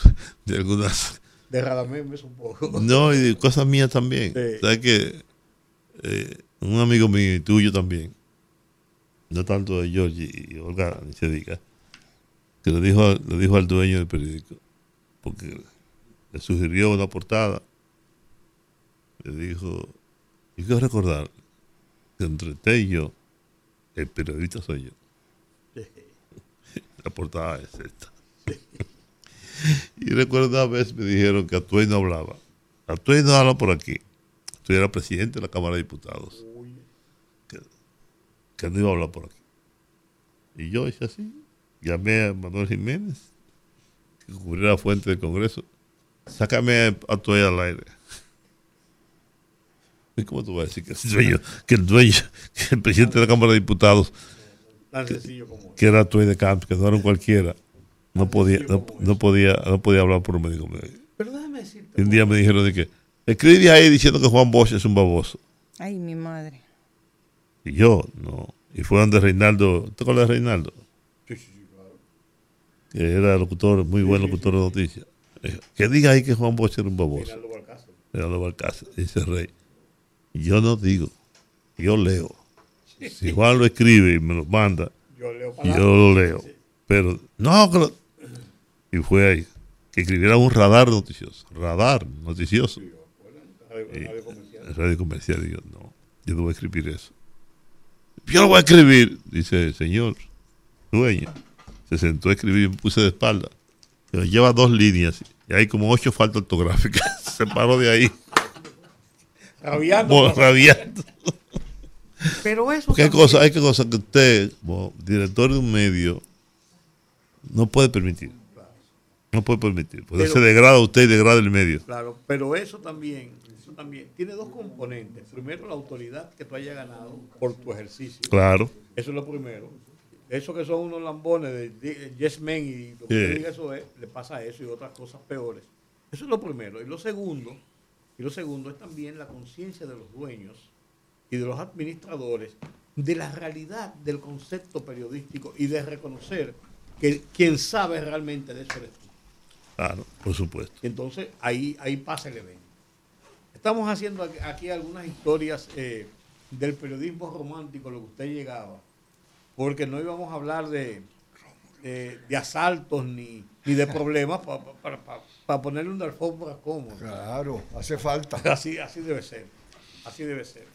de algunas... De Radamés un poco. No, y de cosas mías también. ¿Sabes que eh, Un amigo mío y tuyo también, no tanto de George y Olga, ni se diga, que le dijo, le dijo al dueño del periódico, porque le sugirió una portada le dijo, y quiero recordar que entre usted y yo, el periodista soy yo. [LAUGHS] La portada es esta. [LAUGHS] y recuerdo una vez me dijeron que Atuey no hablaba. Atuey no habla por aquí. Atuey era presidente de la Cámara de Diputados. Que, que no iba a hablar por aquí. Y yo hice así. Llamé a Manuel Jiménez, que cubría la fuente del Congreso. Sácame a Atuey al aire. ¿Cómo tú vas a decir que el dueño, que el dueño, que el presidente de la Cámara de Diputados, que, era Tuey de Camp, que no era un cualquiera, no podía, no, podía, no podía hablar por un médico. Pero déjame decirte. Un día me dijeron de que escribí ahí diciendo que Juan Bosch es un baboso. Ay, mi madre. Y yo, no. Y fue donde Reinaldo, ¿te acuerdas de Reinaldo? Sí, sí, claro. Que era locutor, muy buen locutor de noticias. Que diga ahí que Juan Bosch era un baboso. Reinaldo Balcácer. Reinaldo Balcácer, dice Rey. Yo no digo, yo leo. Si Juan lo escribe y me lo manda, yo, lo leo. Pero no, y fue ahí, que escribiera un radar noticioso, radar noticioso. Radio, comercial. Digo, no, yo no voy a escribir eso. Yo lo voy a escribir, dice el señor dueño. Se sentó a escribir y me puse de espalda. Pero lleva dos líneas y hay como ocho faltas ortográficas. [LAUGHS] Se paró de ahí. Rabiando. rabiando. Pero eso. ¿Qué cosa, hay que cosa que usted, como director de un medio, no puede permitir. No puede permitir. Porque se degrada usted y degrada el medio. Claro, pero eso también, eso también tiene dos componentes. Primero, la autoridad que tú hayas ganado por tu ejercicio. Claro. Eso es lo primero. Eso que son unos lambones de, yes men y lo que diga eso es, le pasa eso y otras cosas peores. Eso es lo primero. Y lo segundo, y lo segundo es también la conciencia de los dueños y de los administradores de la realidad del concepto periodístico y de reconocer que quien sabe realmente de eso eres tú. Claro, por supuesto. Entonces ahí, ahí pasa el evento. Estamos haciendo aquí algunas historias eh, del periodismo romántico, lo que usted llegaba, porque no íbamos a hablar de, de, asaltos ni, ni de problemas para para ponerle una alfombra cómoda. Claro, hace falta. [LAUGHS] Así, así debe ser. Así debe ser.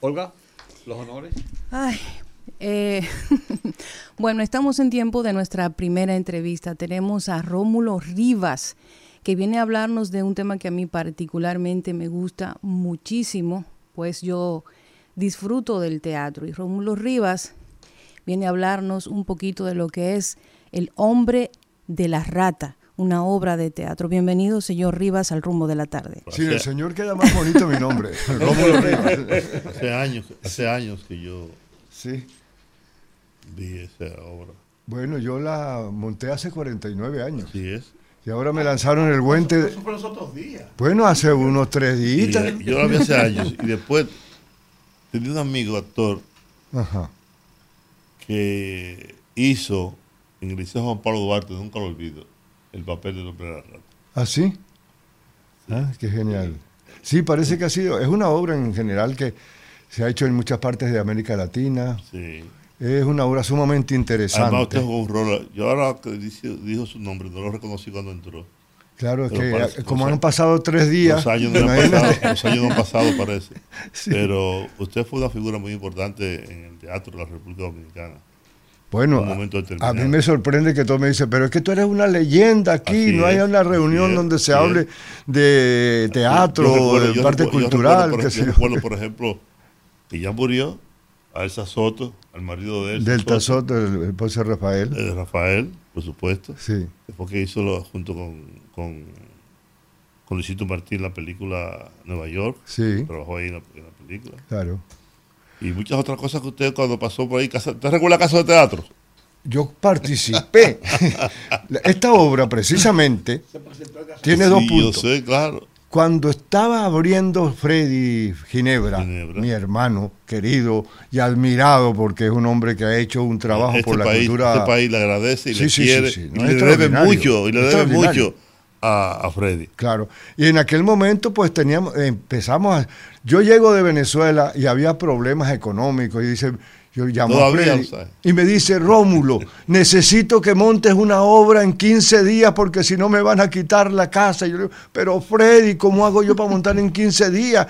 Olga, los honores. Ay, eh, [LAUGHS] bueno, estamos en tiempo de nuestra primera entrevista. Tenemos a Rómulo Rivas, que viene a hablarnos de un tema que a mí particularmente me gusta muchísimo, pues yo disfruto del teatro. Y Rómulo Rivas viene a hablarnos un poquito de lo que es el hombre de la rata una obra de teatro. Bienvenido, señor Rivas, al rumbo de la tarde. Sí, el señor queda más bonito mi nombre, [LAUGHS] Hace años, hace años que yo sí. vi esa obra. Bueno, yo la monté hace 49 años. Sí es. Y ahora me lanzaron el guante. Eso fue los otros días. Bueno, hace unos tres días. yo la vi hace años. Y después tenía un amigo actor que hizo en el Liceo Juan Pablo Duarte, nunca lo olvido, el papel del hombre de la rata. ¿Ah, sí? Ah, qué genial. Sí, parece que ha sido, es una obra en general que se ha hecho en muchas partes de América Latina. Sí. Es una obra sumamente interesante. Además, usted jugó un rol. Yo ahora que dijo, su nombre, no lo reconocí cuando entró. Claro, es que parece- como han pasado tres días, Los años, no han imagínate. pasado, los años no han pasado, parece. [LAUGHS] Sí. Pero usted fue una figura muy importante en el teatro de la República Dominicana. Bueno, a, a mí me sorprende que todos me dicen, pero es que tú eres una leyenda aquí, Así no hay es, una así reunión es, donde se hable es. de teatro, Yo recuerdo- de yo parte recuerdo- yo cultural. recuerdo, por, yo yo. por ejemplo, que ya murió a Elsa Soto, al marido de Elsa Del Soto, el esposo de Rafael. de Rafael, por supuesto. Sí, Después que hizo lo- junto con, con, con Luisito Martín la película Nueva York. sí, Trabajó ahí en la, en la película. claro. Y muchas otras cosas que usted cuando pasó por ahí. Casa, ¿Te recuerda Casa de Teatro? Yo participé. [LAUGHS] Esta obra, precisamente, tiene Sí, dos Yo puntos. sé, claro. Cuando estaba abriendo Freddy Ginebra, Ginebra. mi hermano querido y admirado, porque es un hombre que ha hecho un trabajo este por la país, cultura. Este país le agradece y Sí, le sí, sí, quiere. sí, y no, le debe mucho, y le debe mucho a, a Freddy. Claro. Y en aquel momento, pues teníamos, empezamos a. Yo llego de Venezuela y había problemas económicos. Y dice, yo llamo a Freddy y me dice, Rómulo, [LAUGHS] necesito que montes una obra en 15 días porque si no me van a quitar la casa. Y yo le digo, pero Freddy, ¿cómo hago yo para montar en 15 días?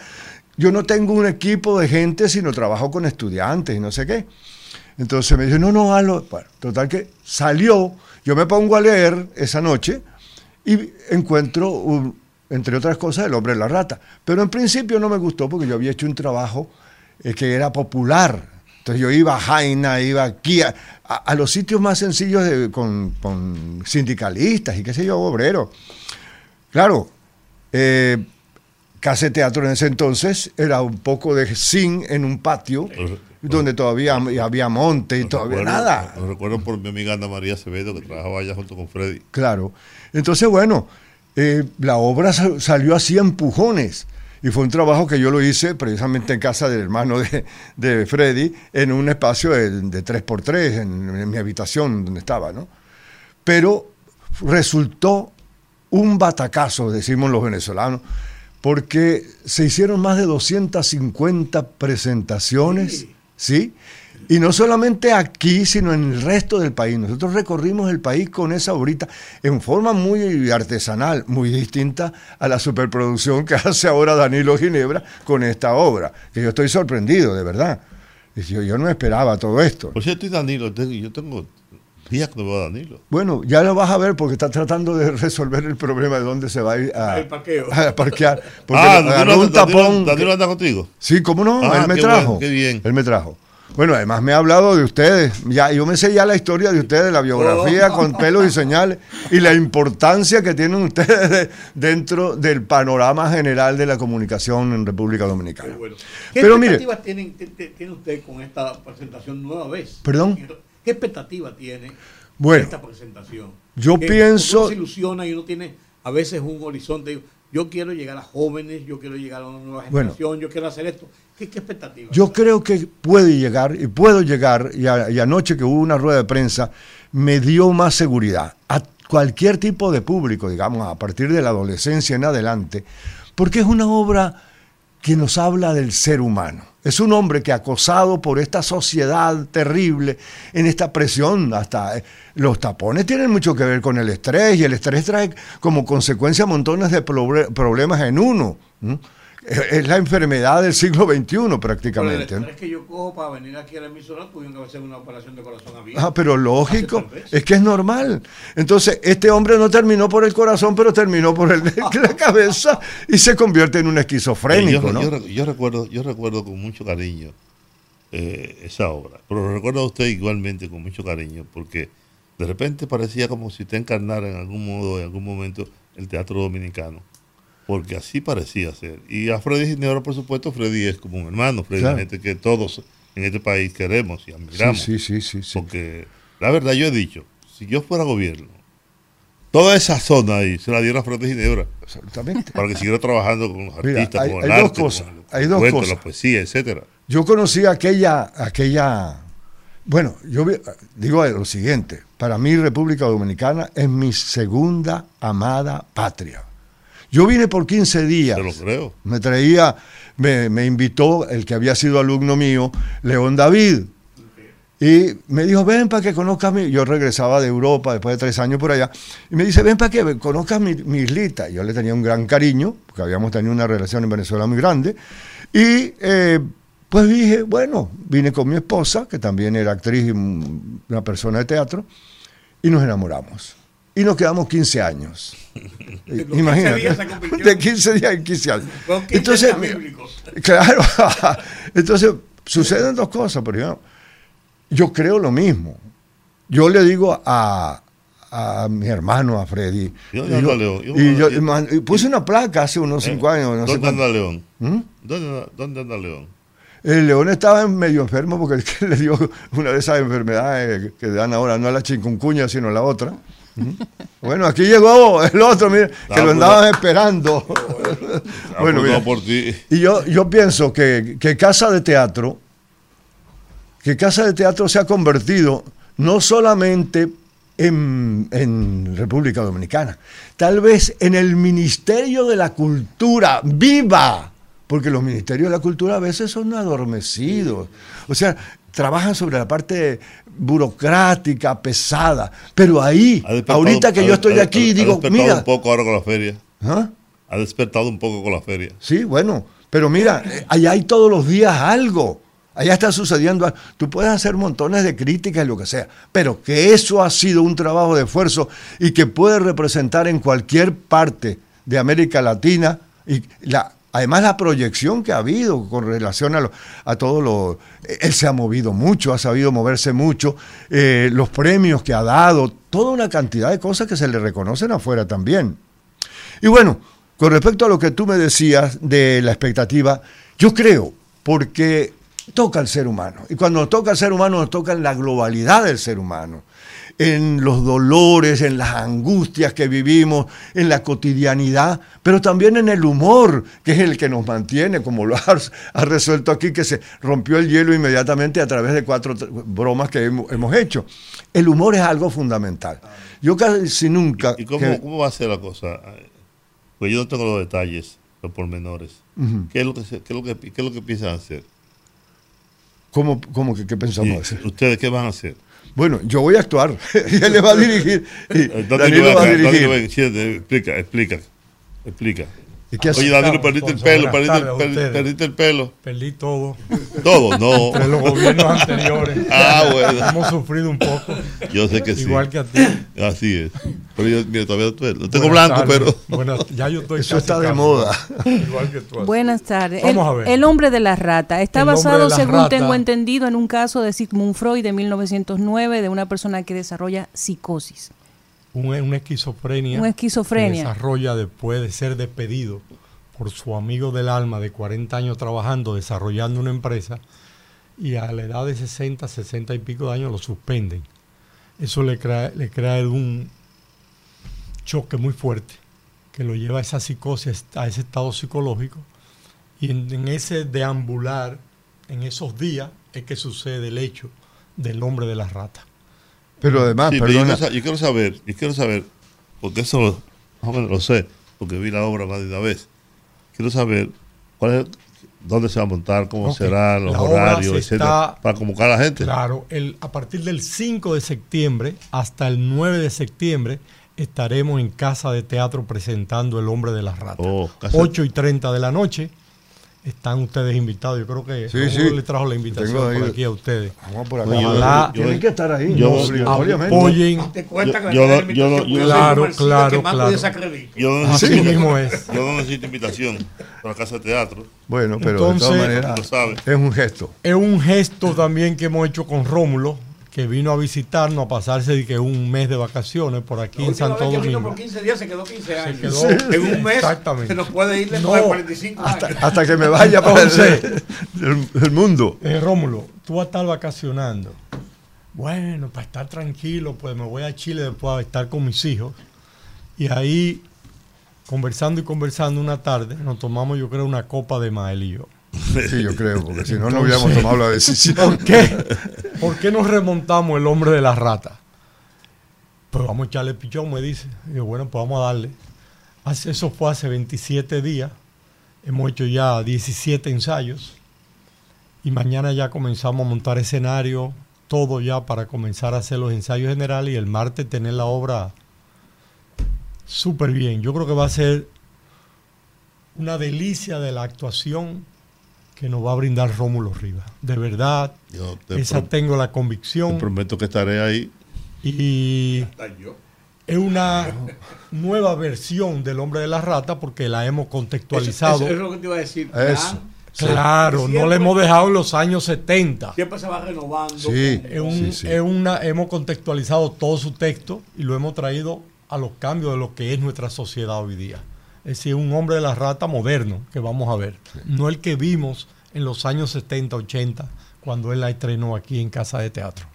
Yo no tengo un equipo de gente, sino trabajo con estudiantes y no sé qué. Entonces me dice, no, no, hazlo. Bueno, total que salió, yo me pongo a leer esa noche y encuentro, entre otras cosas, El hombre de la rata. Pero en principio no me gustó porque yo había hecho un trabajo eh, que era popular. Entonces yo iba a Jaina, iba aquí, a, a- a los sitios más sencillos con sindicalistas y qué sé yo, obreros. Claro, eh, Casa de Teatro en ese entonces era un poco de zinc en un patio donde todavía había monte y todavía recuerdo- nada. Lo recuerdo por mi amiga Ana María Acevedo, que trabajaba allá junto con Freddy. Claro. Entonces, bueno, eh, la obra sa- salió así a empujones. Y fue un trabajo que yo lo hice precisamente en casa del hermano de, de Freddy, en un espacio de, de 3x3, en, en mi habitación donde estaba, ¿no? Pero resultó un batacazo, decimos los venezolanos, porque se hicieron más de 250 presentaciones, ¿sí? Y no solamente aquí, sino en el resto del país. Nosotros recorrimos el país con esa obrita en forma muy artesanal, muy distinta a la superproducción que [LAUGHS] hace ahora Danilo Ginebra con esta obra, que yo estoy sorprendido, de verdad. Yo, yo no esperaba todo esto. Por cierto, y Danilo, yo tengo días que no veo a Danilo. Bueno, ya lo vas a ver porque está tratando de resolver el problema de dónde se va a ir a, El parqueo. [LAUGHS] a parquear. Porque ah, agarró Danilo, un tapón. Danilo, Danilo anda contigo. Sí, ¿cómo no? Ah, Él me qué trajo. bueno, qué bien. Él me trajo. Bueno, además me ha hablado de ustedes. Ya, yo me sé ya la historia de ustedes, la biografía Oh. con pelos y señales y la importancia que tienen ustedes de- dentro del panorama general de la comunicación en República Dominicana. Qué bueno. ¿Qué Pero mire, expectativas tienen- te- te- tiene usted con esta presentación nueva vez? ¿Perdón? ¿Qué expectativa tiene Bueno, esta presentación? yo Que pienso- uno se ilusiona y uno tiene a veces un horizonte. Yo quiero llegar a jóvenes, yo quiero llegar a una nueva Bueno. generación, yo quiero hacer esto. ¿Qué, qué expectativa? Yo creo que puede llegar y puedo llegar, y, a- y anoche que hubo una rueda de prensa, me dio más seguridad a cualquier tipo de público, digamos, a partir de la adolescencia en adelante, porque es una obra que nos habla del ser humano. Es un hombre que acosado por esta sociedad terrible, en esta presión, hasta eh, los tapones tienen mucho que ver con el estrés y el estrés trae como consecuencia montones de proble- problemas en uno. Es es la enfermedad del siglo XXI el prácticamente. ¿no? estrés que yo cojo para venir aquí a la emisora, tuvieron que hacer una operación de corazón abierto. Ah, pero lógico, es que es normal. Entonces, este hombre no terminó por el corazón, pero terminó por el, la [LAUGHS] cabeza y se convierte en un esquizofrénico, yo, ¿no? yo recuerdo, yo recuerdo con mucho cariño eh, esa obra, pero lo recuerdo a usted igualmente con mucho cariño, porque de repente parecía como si usted encarnara en algún modo, en algún momento, el teatro dominicano, porque así parecía ser. Y a Freddy Ginebra, por supuesto, Freddy es como un hermano, Freddy Claro. es gente que todos en este país queremos y admiramos. Sí, sí, sí. Porque la verdad yo he dicho, si yo fuera gobierno, toda esa zona ahí se la diera a Freddy Ginebra Absolutamente. para que siguiera trabajando con los Mira, artistas, hay- con el hay dos arte, cosas, con hay dos cuento, cosas. la poesía, etcétera. Yo conocí aquella, aquella, bueno, yo digo lo siguiente, para mí República Dominicana es mi segunda amada patria. Yo vine por 15 días. Te lo creo. Me traía, me, me invitó el que había sido alumno mío, León David. Y me dijo, ven para que conozcas mi... Yo regresaba de Europa después de tres años por allá. Y me dice, ven para que conozcas mi, mi islita. Yo le tenía un gran cariño, porque habíamos tenido una relación en Venezuela muy grande. Y eh, pues dije, bueno, vine con mi esposa, que también era actriz y una persona de teatro, y nos enamoramos. Y nos quedamos 15 años. Imagínate. De 15 días en 15 años. Entonces, claro, [LAUGHS] entonces suceden dos cosas. Por ejemplo, yo creo lo mismo. Yo le digo a, a mi hermano, a Freddy. Yo, y yo, León, yo- y yo- yo- man- y puse una placa hace unos cinco años. No sé ¿Dónde anda León? ¿Mm? ¿Dónde, dónde anda León? El león estaba medio enfermo porque [LAUGHS] le dio una de esas enfermedades que dan ahora, no la chikungunya, sino la otra. Bueno, aquí llegó el otro, mire, que lo andaban esperando. [LAUGHS] [LAUGHS] bueno, mira, por ti. y yo, yo pienso que, que Casa de Teatro, que Casa de Teatro se ha convertido no solamente en, en República Dominicana, tal vez en el Ministerio de la Cultura, viva, porque los ministerios de la cultura a veces son adormecidos, o sea, trabajan sobre la parte burocrática, pesada, pero ahí, despertado- ahorita que ha- yo estoy ha- aquí, ha digo, despertado mira, un poco ahora con la feria. ¿ah? Ha despertado un poco con la feria. Sí, bueno, pero mira, allá hay todos los días algo. Allá está sucediendo. Tú puedes hacer montones de críticas y lo que sea, pero que eso ha sido un trabajo de esfuerzo y que puede representar en cualquier parte de América Latina y la, además la proyección que ha habido con relación a, lo- a todo lo... Él se ha movido mucho, ha sabido moverse mucho, eh, los premios que ha dado, toda una cantidad de cosas que se le reconocen afuera también. Y bueno, con respecto a lo que tú me decías de la expectativa, yo creo, porque toca al ser humano. Y cuando nos toca al ser humano, nos toca en la globalidad del ser humano, en los dolores, en las angustias que vivimos, en la cotidianidad, pero también en el humor, que es el que nos mantiene, como lo [LAUGHS] has, has resuelto aquí, que se rompió el hielo inmediatamente a través de cuatro bromas que hemos, hecho. El humor es algo fundamental. Yo casi nunca... ¿Y cómo, que- cómo va a ser la cosa? Pues yo no tengo los detalles, los pormenores. ¿Qué, es lo que, qué, es lo que, ¿Qué es lo que piensan hacer? ¿Cómo, cómo que qué pensamos hacer? ¿Ustedes qué van a hacer? Bueno, yo voy a actuar [LAUGHS] y él le va a dirigir. Y Eh, Danilo, Danilo va a dirigir. explica, explica, explica. ¿Y qué hace? Oye, Danilo, perdiste el pelo, perdiste, ustedes. perdiste el pelo. Perdí todo. Todo, [LAUGHS] no. Entre los gobiernos anteriores. Ah, bueno. Hemos sufrido un poco. Yo sé que sí. Igual que a ti. Así es. Pero yo, mira, todavía lo tengo Buenas blanco, pero. Buenas- ya yo estoy Eso casi, está de casi moda. Igual que tú. Buenas tardes. Vamos el, a ver. el hombre de la rata está El hombre basado, según rata. tengo entendido, en un caso de Sigmund Freud de 1909 de una persona que desarrolla psicosis. Un- una esquizofrenia. Una esquizofrenia. que desarrolla después de ser despedido por su amigo del alma de 40 años trabajando, desarrollando una empresa, y a la edad de 60, 60 y pico de años lo suspenden. Eso le crea, le crea un choque muy fuerte que lo lleva a esa psicosis, a ese estado psicológico, y en, en ese deambular, en esos días, es que sucede el hecho del hombre de las ratas. Pero además, Sí, pero yo, quiero, sa- yo quiero saber, yo quiero saber, porque eso lo, más o menos lo sé, porque vi la obra más de una vez. Quiero saber cuál es, dónde se va a montar, cómo Ok. será, los La horarios, se etcétera, está- para convocar a la gente. Claro, el, a partir del 5 de septiembre hasta el 9 de septiembre estaremos en Casa de Teatro presentando El Hombre de las Ratas. Oh, Casa- 8 y 30 de la noche. Están ustedes invitados. Yo creo que Sí, sí. le trajo la invitación ahí- por aquí a ustedes. vamos por acá. Yo- yo- Tienen que estar ahí, yo- no, obligatoriamente. Apoyen. Te Yo- que yo la yo Claro, claro, claro. Yo no Así necesito, mismo es. yo no necesito invitación para la casa de teatro. Bueno, pero de todas maneras es un gesto. Es un gesto también que hemos hecho con Rómulo, que vino a visitarnos, a pasarse de que un mes de vacaciones por aquí en Santo vez que vino Domingo. por 15 días se quedó 15 años. quedó- en un mes Exactamente. se nos puede ir después No, de 45 años. Hasta que me vaya [LAUGHS] para Entonces- el, el mundo. Eh, Rómulo, tú vas a estar vacacionando. Bueno, para estar tranquilo, pues me voy a Chile después a estar con mis hijos. Y ahí, conversando y conversando una tarde, nos tomamos, yo creo, una copa de mael y yo. Sí, yo creo, porque si no, no hubiéramos tomado la decisión. ¿Por qué? [LAUGHS] ¿Por qué nos remontamos el hombre de la rata? Pues vamos a echarle pichón, me dice. Y yo, bueno, pues vamos a darle. Eso fue hace 27 días. Hemos hecho ya 17 ensayos. Y mañana ya comenzamos a montar escenario, todo ya para comenzar a hacer los ensayos generales y el martes tener la obra súper bien. Yo creo que va a ser una delicia de la actuación que nos va a brindar Rómulo Rivas. De verdad, Yo te esa tengo la te convicción prometo que estaré ahí. y yo. es una nueva versión del hombre de la rata porque la hemos Eso, contextualizado. eso es lo que te iba a decir. Eso. Claro, no Siempre- le hemos dejado en los años 70. Siempre se va renovando. Sí. Es un- Sí, sí. es una, hemos contextualizado todo su texto y lo hemos traído a los cambios de lo que es nuestra sociedad hoy día. Es decir, un hombre de la rata moderno que vamos a ver. No el que vimos en los años 70, 80, cuando él la estrenó aquí en Casa de Teatro.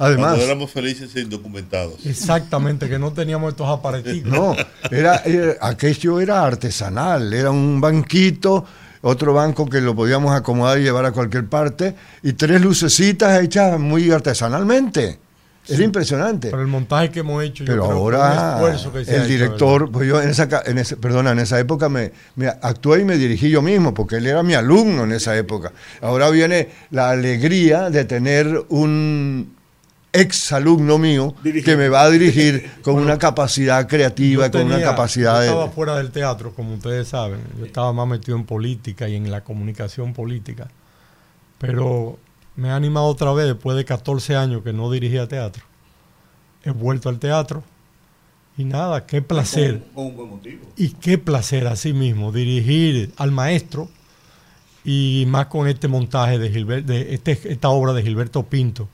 Además, Cuando éramos felices e indocumentados. Exactamente, que no teníamos estos aparaticos. no, era, era- aquello era artesanal, era un banquito, otro banco que lo podíamos acomodar y llevar a cualquier parte, y tres lucecitas hechas muy artesanalmente. Era impresionante. Pero el montaje que hemos hecho, yo Pero creo que ahora un esfuerzo que se ha el hecho, director, pues yo en esa, en ese- perdona, en esa época me, me actué y me dirigí yo mismo, porque él era mi alumno en esa época. Ahora viene la alegría de tener un ex alumno mío que me va a dirigir [LAUGHS] con una capacidad creativa, Yo con una capacidad yo de... estaba fuera del teatro, como ustedes saben. Yo estaba más metido en política y en la comunicación política. Pero me ha animado otra vez, después de 14 años que no dirigía teatro. He vuelto al teatro. Y nada, qué placer. Con, con un buen motivo. Y qué placer así mismo dirigir al maestro y más con este montaje de, Gilber- de este- esta obra de Gilberto Pinto,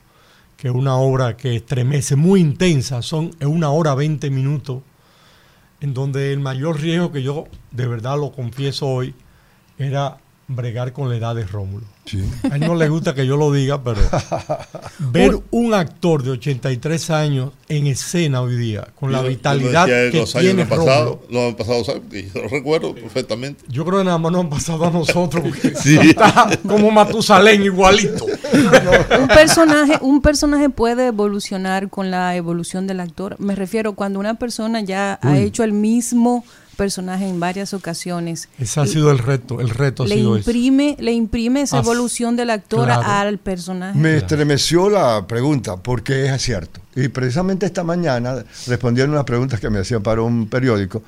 que es una obra que estremece, muy intensa, son una hora 20 minutos, en donde el mayor riesgo que yo de verdad lo confieso hoy era bregar con la edad de Rómulo. Sí. A él no le gusta que yo lo diga, pero [LAUGHS] ver un actor de 83 años en escena hoy día, con la Yo- yo vitalidad en que los años tiene pasados, Rómulo, los años pasados, ¿sabes? Y yo lo recuerdo perfectamente. yo creo que nada más nos han pasado a nosotros, [LAUGHS] porque Sí. está como Matusalén igualito. un personaje, un personaje puede evolucionar con la evolución del actor. Me refiero cuando una persona ya ha hecho el mismo personaje en varias ocasiones. Ese ha sido el reto, el reto ha Le sido ese. imprime, le imprime esa Ah, evolución del actor claro. al personaje. Me estremeció la pregunta, porque es cierto. Y precisamente esta mañana, respondiendo a unas preguntas que me hacían para un periódico,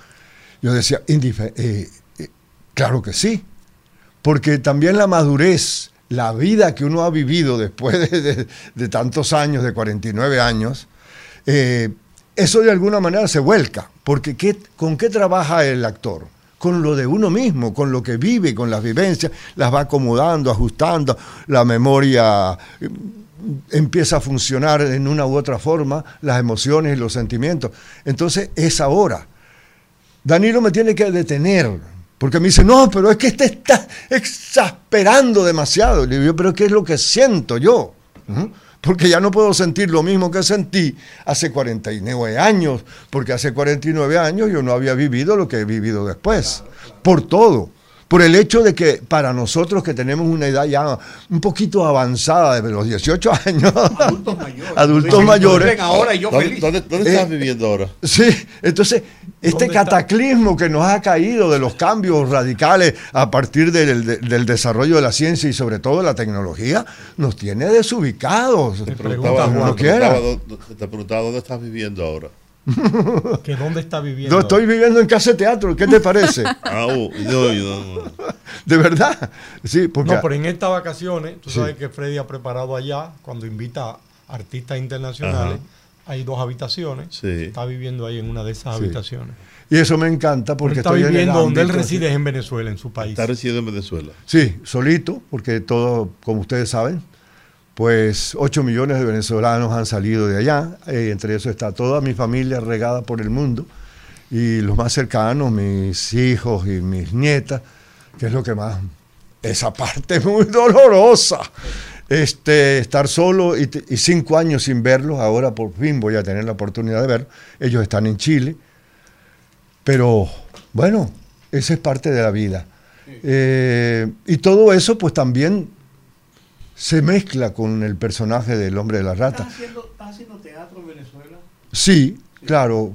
yo decía, indife- eh, eh, claro que sí, porque también la madurez, la vida que uno ha vivido después de, de- de tantos años, de 49 años, eh, eso de alguna manera se vuelca, porque ¿qué- ¿con qué trabaja el actor? Con lo de uno mismo, con lo que vive, con las vivencias, las va acomodando, ajustando, la memoria eh, empieza a funcionar en una u otra forma, las emociones y los sentimientos. Entonces es ahora. Danilo me tiene que detener, porque me dice, no, pero es que este está exasperando demasiado. Le digo, pero ¿qué es lo que siento yo? ¿Mm? Porque ya no puedo sentir lo mismo que sentí hace 49 años, porque hace 49 años yo no había vivido lo que he vivido después, por todo. Por el hecho de que para nosotros que tenemos una edad ya un poquito avanzada, de los 18 [LAUGHS] años, Adultos mayores. Adultos Dicen, mayores. "Ven ahora y yo ¿Dónde, feliz. dónde- dónde Eh, estás viviendo ahora? Sí, entonces este cataclismo que nos ha caído de los cambios radicales a partir del, del- del desarrollo de la ciencia y sobre todo de la tecnología nos tiene desubicados. Te Preguntaba, te preguntaba te preguntaba dónde estás viviendo ahora. [LAUGHS] que dónde está viviendo. Yo estoy viviendo en casa de teatro, ¿qué te parece? [LAUGHS] Ah, oh, yo. [LAUGHS] De verdad. Sí, porque No, pero en estas vacaciones, tú sabes que Freddy ha preparado allá, cuando invita a artistas internacionales, hay dos habitaciones. Sí. Está viviendo ahí en una de esas Sí. habitaciones. y eso me encanta Porque está estoy en el viviendo donde él reside es en Venezuela, en su país. Está residiendo en Venezuela. Sí, solito, porque todo, como ustedes saben, pues 8 millones de venezolanos han salido de allá, eh, entre eso está toda mi familia regada por el mundo. Y los más cercanos, mis hijos y mis nietas, que es lo que más, esa parte muy dolorosa, este, estar solo y, cinco años sin verlos, ahora por fin voy a tener la oportunidad de ver, ellos están en Chile, pero bueno, esa es parte de la vida. Eh, y todo eso pues también se mezcla con el personaje del hombre de la rata. ¿Estás haciendo, estás haciendo teatro en Venezuela? Sí, claro.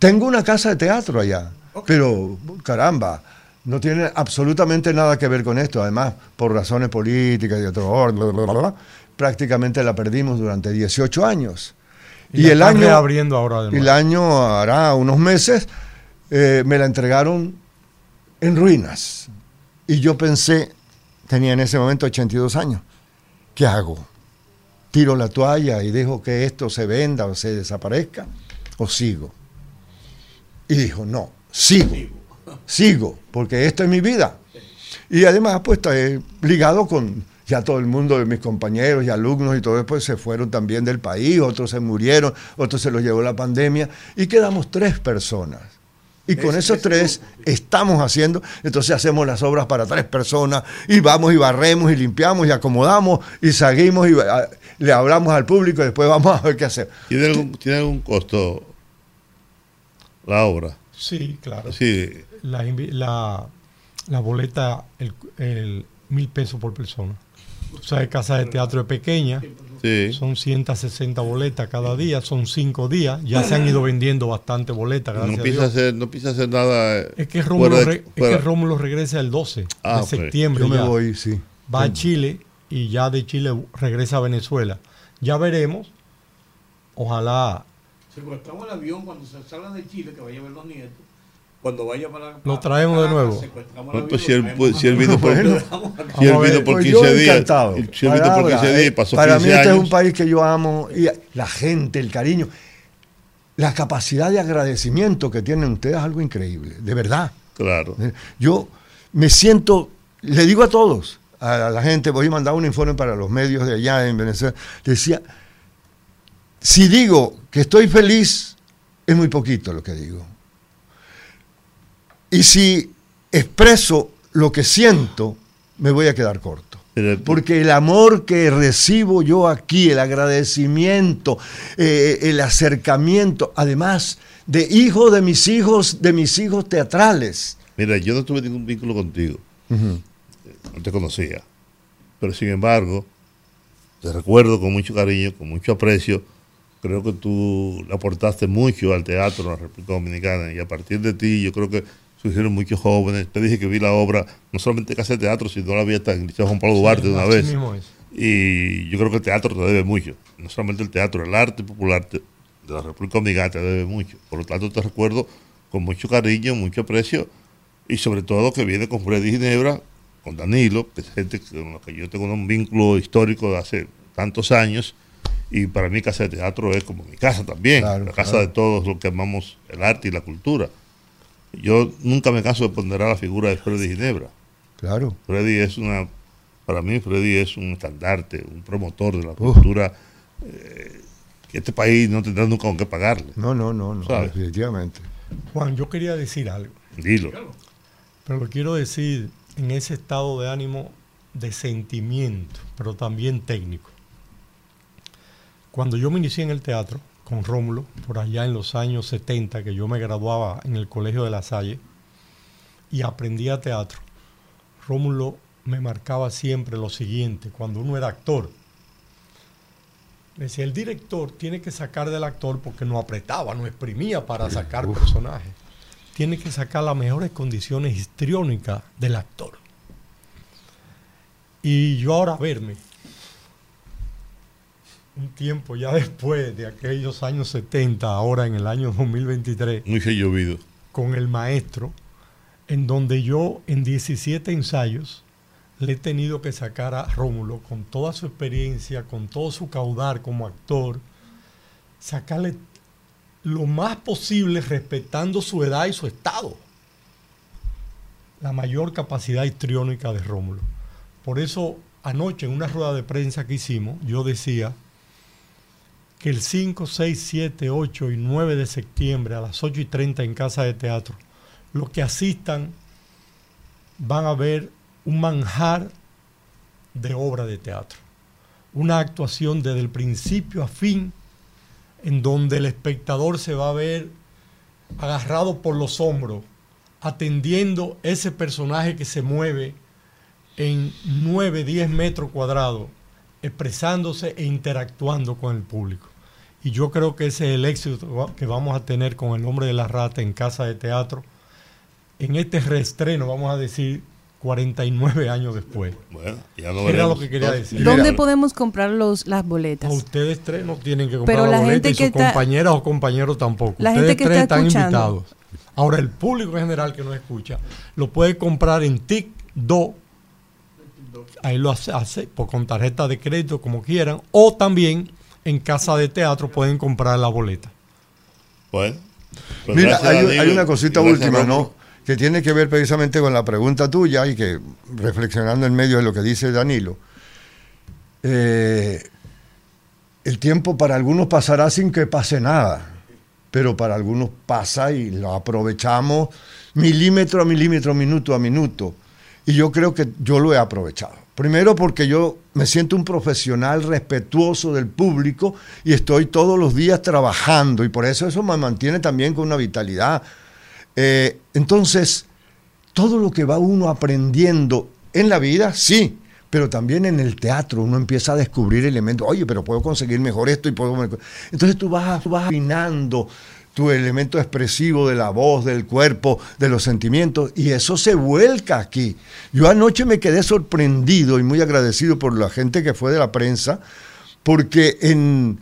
Tengo una casa de teatro allá, pero caramba, No tiene absolutamente nada que ver con esto. Además, por razones políticas y otro orden, bla, bla, bla, bla, prácticamente la perdimos durante 18 años. Y, la están reabriendo ahora y además. el año hará unos meses, eh, me la entregaron en ruinas. Y yo pensé, tenía en ese momento 82 años, ¿qué hago? ¿Tiro la toalla y dejo que esto se venda o se desaparezca? ¿O sigo? Y dijo, no, sigo, sigo, porque esto es mi vida. Y además, pues, está eh, ligado con ya todo el mundo de mis compañeros y alumnos y todo después se fueron también del país, otros se murieron, otros se los llevó la pandemia y quedamos tres personas. Y con esos tres estamos haciendo, entonces hacemos las obras para tres personas y vamos y barremos y limpiamos y acomodamos y seguimos y ah, le hablamos al público y después vamos a ver qué hacer. ¿Tiene algún, ¿Tiene algún costo la obra? Sí, claro. Sí, La, la boleta, el, el mil pesos por persona. O sea, casa de teatro es pequeña, sí. son 160 boletas cada día, son cinco días. Ya se han ido vendiendo bastante boletas, gracias No a piensa, Dios. hacer, no piensa hacer nada. eh, Es que Rómulo, de- re- es que Rómulo regresa el 12 Ah, de ok. septiembre. Yo me ya. voy, sí. Va a Chile y ya de Chile regresa a Venezuela. Ya veremos. Ojalá Secuestramos el avión cuando se salga de Chile, que vaya a ver los nietos. Cuando vaya para. Lo traemos de nuevo. pues si él, pues, si él traemos [LAUGHS] vino por, Bueno. si él Vamos a vino ver. por Pues 15 yo días, si él vino por Palabra, 15 días y pasó para 15 mí este años. es un país que yo amo y la gente, el cariño, la capacidad de agradecimiento que tienen ustedes es algo increíble, de verdad. Claro. Eh, Yo me siento, le digo a todos, a la gente, voy a mandar un informe para los medios de allá en Venezuela, decía, si digo que estoy feliz, es muy poquito lo que digo. Y si expreso lo que siento, me voy a quedar corto. Porque el amor que recibo yo aquí, el agradecimiento, eh, el acercamiento, además de hijo de mis hijos, de mis hijos teatrales. Mira, yo no tuve ningún vínculo contigo. No te conocía. Pero sin embargo, te recuerdo con mucho cariño, con mucho aprecio. Creo que tú aportaste mucho al teatro en la República Dominicana y a partir de ti yo creo que surgieron muchos jóvenes. Te dije que vi la obra, no solamente que hace teatro, sino la vi hasta en el Liceo Juan Pablo Duarte de una vez. Y yo creo que el teatro te debe mucho. No solamente el teatro, el arte popular te- de la República Dominicana te debe mucho. Por lo tanto, te recuerdo con mucho cariño, mucho aprecio y sobre todo que viene con Freddy Ginebra, con Danilo, que es gente con la que yo tengo un vínculo histórico de hace tantos años. Y para mí Casa de Teatro es como mi casa también, Claro, la casa claro. de todos los que amamos el arte y la cultura. Yo nunca me canso de ponderar la figura de Freddy Ginebra. Claro. Freddy es una, para mí Freddy es un estandarte, un promotor de la cultura eh, que este país no tendrá nunca con qué pagarle. No, no, no, no, ¿Sabes? definitivamente. Juan, yo quería decir algo, Dilo. pero lo quiero decir en ese estado de ánimo de sentimiento, pero también técnico. Cuando yo me inicié en el teatro con Rómulo, por allá en los años 70, que yo me graduaba en el Colegio de La Salle y aprendía teatro, Rómulo me marcaba siempre lo siguiente, cuando uno era actor. Decía, el director tiene que sacar del actor porque no apretaba, no exprimía para sacar personajes. Tiene que sacar las mejores condiciones histriónicas del actor. Y yo ahora verme, un tiempo ya [LAUGHS] después de aquellos años 70, ahora en el año 2023, Mucho llovido. con el maestro, en donde yo en 17 ensayos le he tenido que sacar a Rómulo con toda su experiencia, con todo su caudal como actor, sacarle lo más posible respetando su edad y su estado. La mayor capacidad histriónica de Rómulo. Por eso anoche en una rueda de prensa que hicimos, yo decía que el 5, 6, 7, 8 y 9 de septiembre a las 8 y 30 en Casa de Teatro, los que asistan van a ver un manjar de obra de teatro. Una actuación desde el principio a fin, en donde el espectador se va a ver agarrado por los hombros, atendiendo ese personaje que se mueve en 9, 10 metros cuadrados, expresándose e interactuando con el público. Y yo creo que ese es el éxito que vamos a tener con el hombre de la rata en casa de teatro, en este reestreno, vamos a decir, 49 años después. Bueno, ya lo Era lo que quería decir. ¿Dónde Mira. podemos comprar los, las boletas? No, ustedes tres no tienen que comprar Pero la, la boleta gente y sus está- compañeras o compañeros tampoco. La ustedes gente que tres está están escuchando. invitados. Ahora, el público en general que nos escucha lo puede comprar en TIC2. Ahí lo hace, hace por, con tarjeta de crédito, como quieran. O también en casa de teatro pueden comprar la boleta. Bueno. pues Mira, hay, una cosita última. ¿no? Que tiene que ver precisamente con la pregunta tuya y que reflexionando en medio de lo que dice Danilo. eh, el tiempo para algunos pasará sin que pase nada, pero para algunos pasa y lo aprovechamos milímetro a milímetro, minuto a minuto. Y yo creo que yo lo he aprovechado. Primero porque yo me siento un profesional respetuoso del público y estoy todos los días trabajando y por eso eso me mantiene también con una vitalidad. Eh, entonces, todo lo que va uno aprendiendo en la vida, sí, pero también en el teatro uno empieza a descubrir elementos, oye, pero puedo conseguir mejor esto y puedo... Entonces tú vas, tú vas afinando tu elemento expresivo de la voz, del cuerpo, de los sentimientos, y eso se vuelca aquí. Yo anoche me quedé sorprendido y muy agradecido por la gente que fue de la prensa, porque en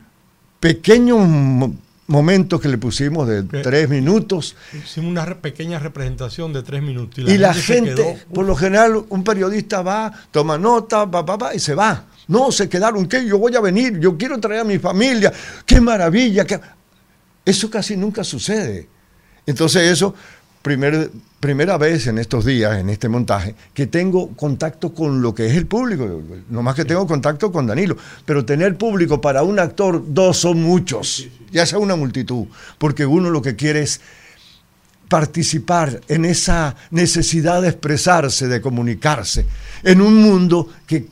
pequeños mo- momentos que le pusimos de tres minutos, Hicimos una re- pequeña representación de tres minutos. y la gente, quedó, por lo general, un periodista va, toma nota, va, va, va, y se va. No, se quedaron, ¿qué? Yo voy a venir, yo quiero traer a mi familia, qué maravilla. qué-". Eso casi nunca sucede. Entonces eso, primer- primera vez en estos días, en este montaje, que tengo contacto con lo que es el público. No más que tengo contacto con Danilo, pero tener público para un actor, dos son muchos, ya sea una multitud, porque uno lo que quiere es participar en esa necesidad de expresarse, de comunicarse, en un mundo que,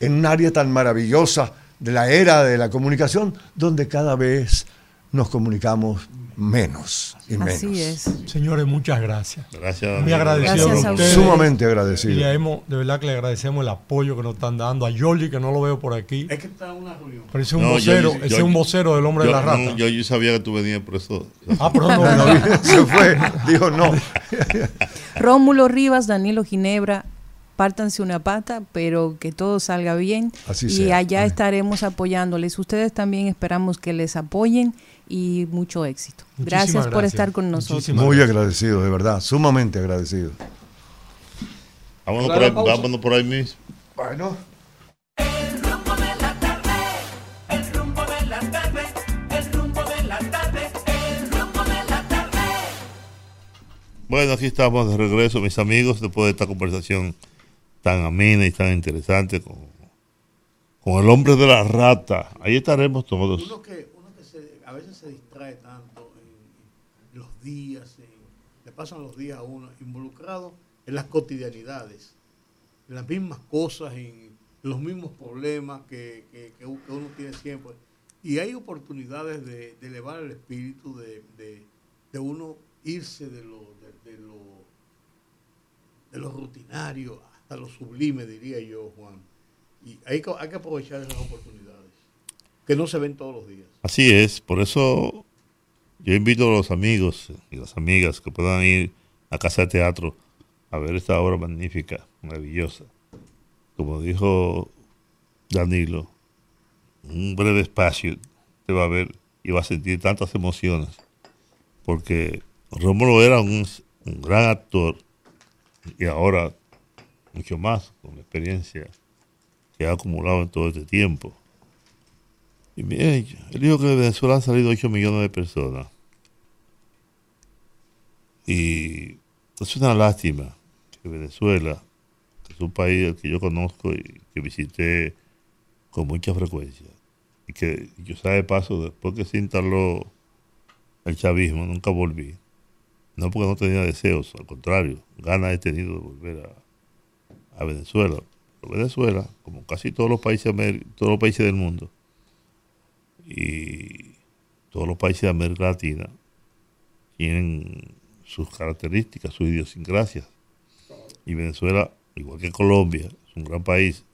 en un área tan maravillosa de la era de la comunicación, donde cada vez nos comunicamos menos y menos. Así es. Señores, muchas gracias. Gracias. Muy agradecido Gracias a ustedes. Sumamente Y agradecido. hemos- de verdad que le agradecemos el apoyo que nos están dando. A Giorgi, que no lo veo por aquí. Es que está en una reunión. Pero ese es un No, vocero, yo- ese yo- es un vocero del hombre yo, de la rata. no, yo, yo sabía que tú venías por eso. Ah, pero no, Bueno, se fue, dijo no. [LAUGHS] Rómulo Rivas, Danilo Ginebra, pártanse una pata, pero que todo salga bien. Así y sea. allá Amén. estaremos apoyándoles. Ustedes también esperamos que les apoyen y mucho éxito. Muchísimas Gracias por gracias. estar con nosotros. Muchísimas Muy gracias. agradecido, de verdad, sumamente agradecido. Vámonos por ahí, vámonos por ahí mismo. Bueno. El rumbo de la tarde, el rumbo de la tarde, el rumbo de la tarde, el rumbo de la tarde. Bueno, aquí estamos de regreso, mis amigos, después de esta conversación tan amena y tan interesante con, con el hombre de la rata. Ahí estaremos todos. Uno que, uno que se- a veces se distrae tanto en, en los días, le pasan los días a uno involucrado en las cotidianidades, en las mismas cosas, en los mismos problemas que, uno tiene siempre. Y hay oportunidades de, elevar el espíritu, de, de- uno irse de lo, de, lo, de lo rutinario hasta lo sublime, diría yo, Juan. Y hay, hay que aprovechar esas oportunidades, que no se ven todos los días. Así es, por eso yo invito a los amigos y las amigas que puedan ir a Casa de Teatro a ver esta obra magnífica, maravillosa. Como dijo Danilo, un breve espacio te va a ver y va a sentir tantas emociones, porque Rómulo era un, gran actor y ahora mucho más con la experiencia que ha acumulado en todo este tiempo. Y mire, él dijo que de Venezuela han salido 8 millones de personas. Y es una lástima que Venezuela, que es un país que yo conozco y que visité con mucha frecuencia, y que yo sabe de paso, después que se instaló el chavismo, nunca volví. No porque no tenía deseos, al contrario, ganas he tenido de volver a, a Venezuela. Pero Venezuela, como casi todos los países, todos los países del mundo, y todos los países de América Latina tienen sus características, sus idiosincrasias. Y Venezuela, igual que Colombia, es un gran país.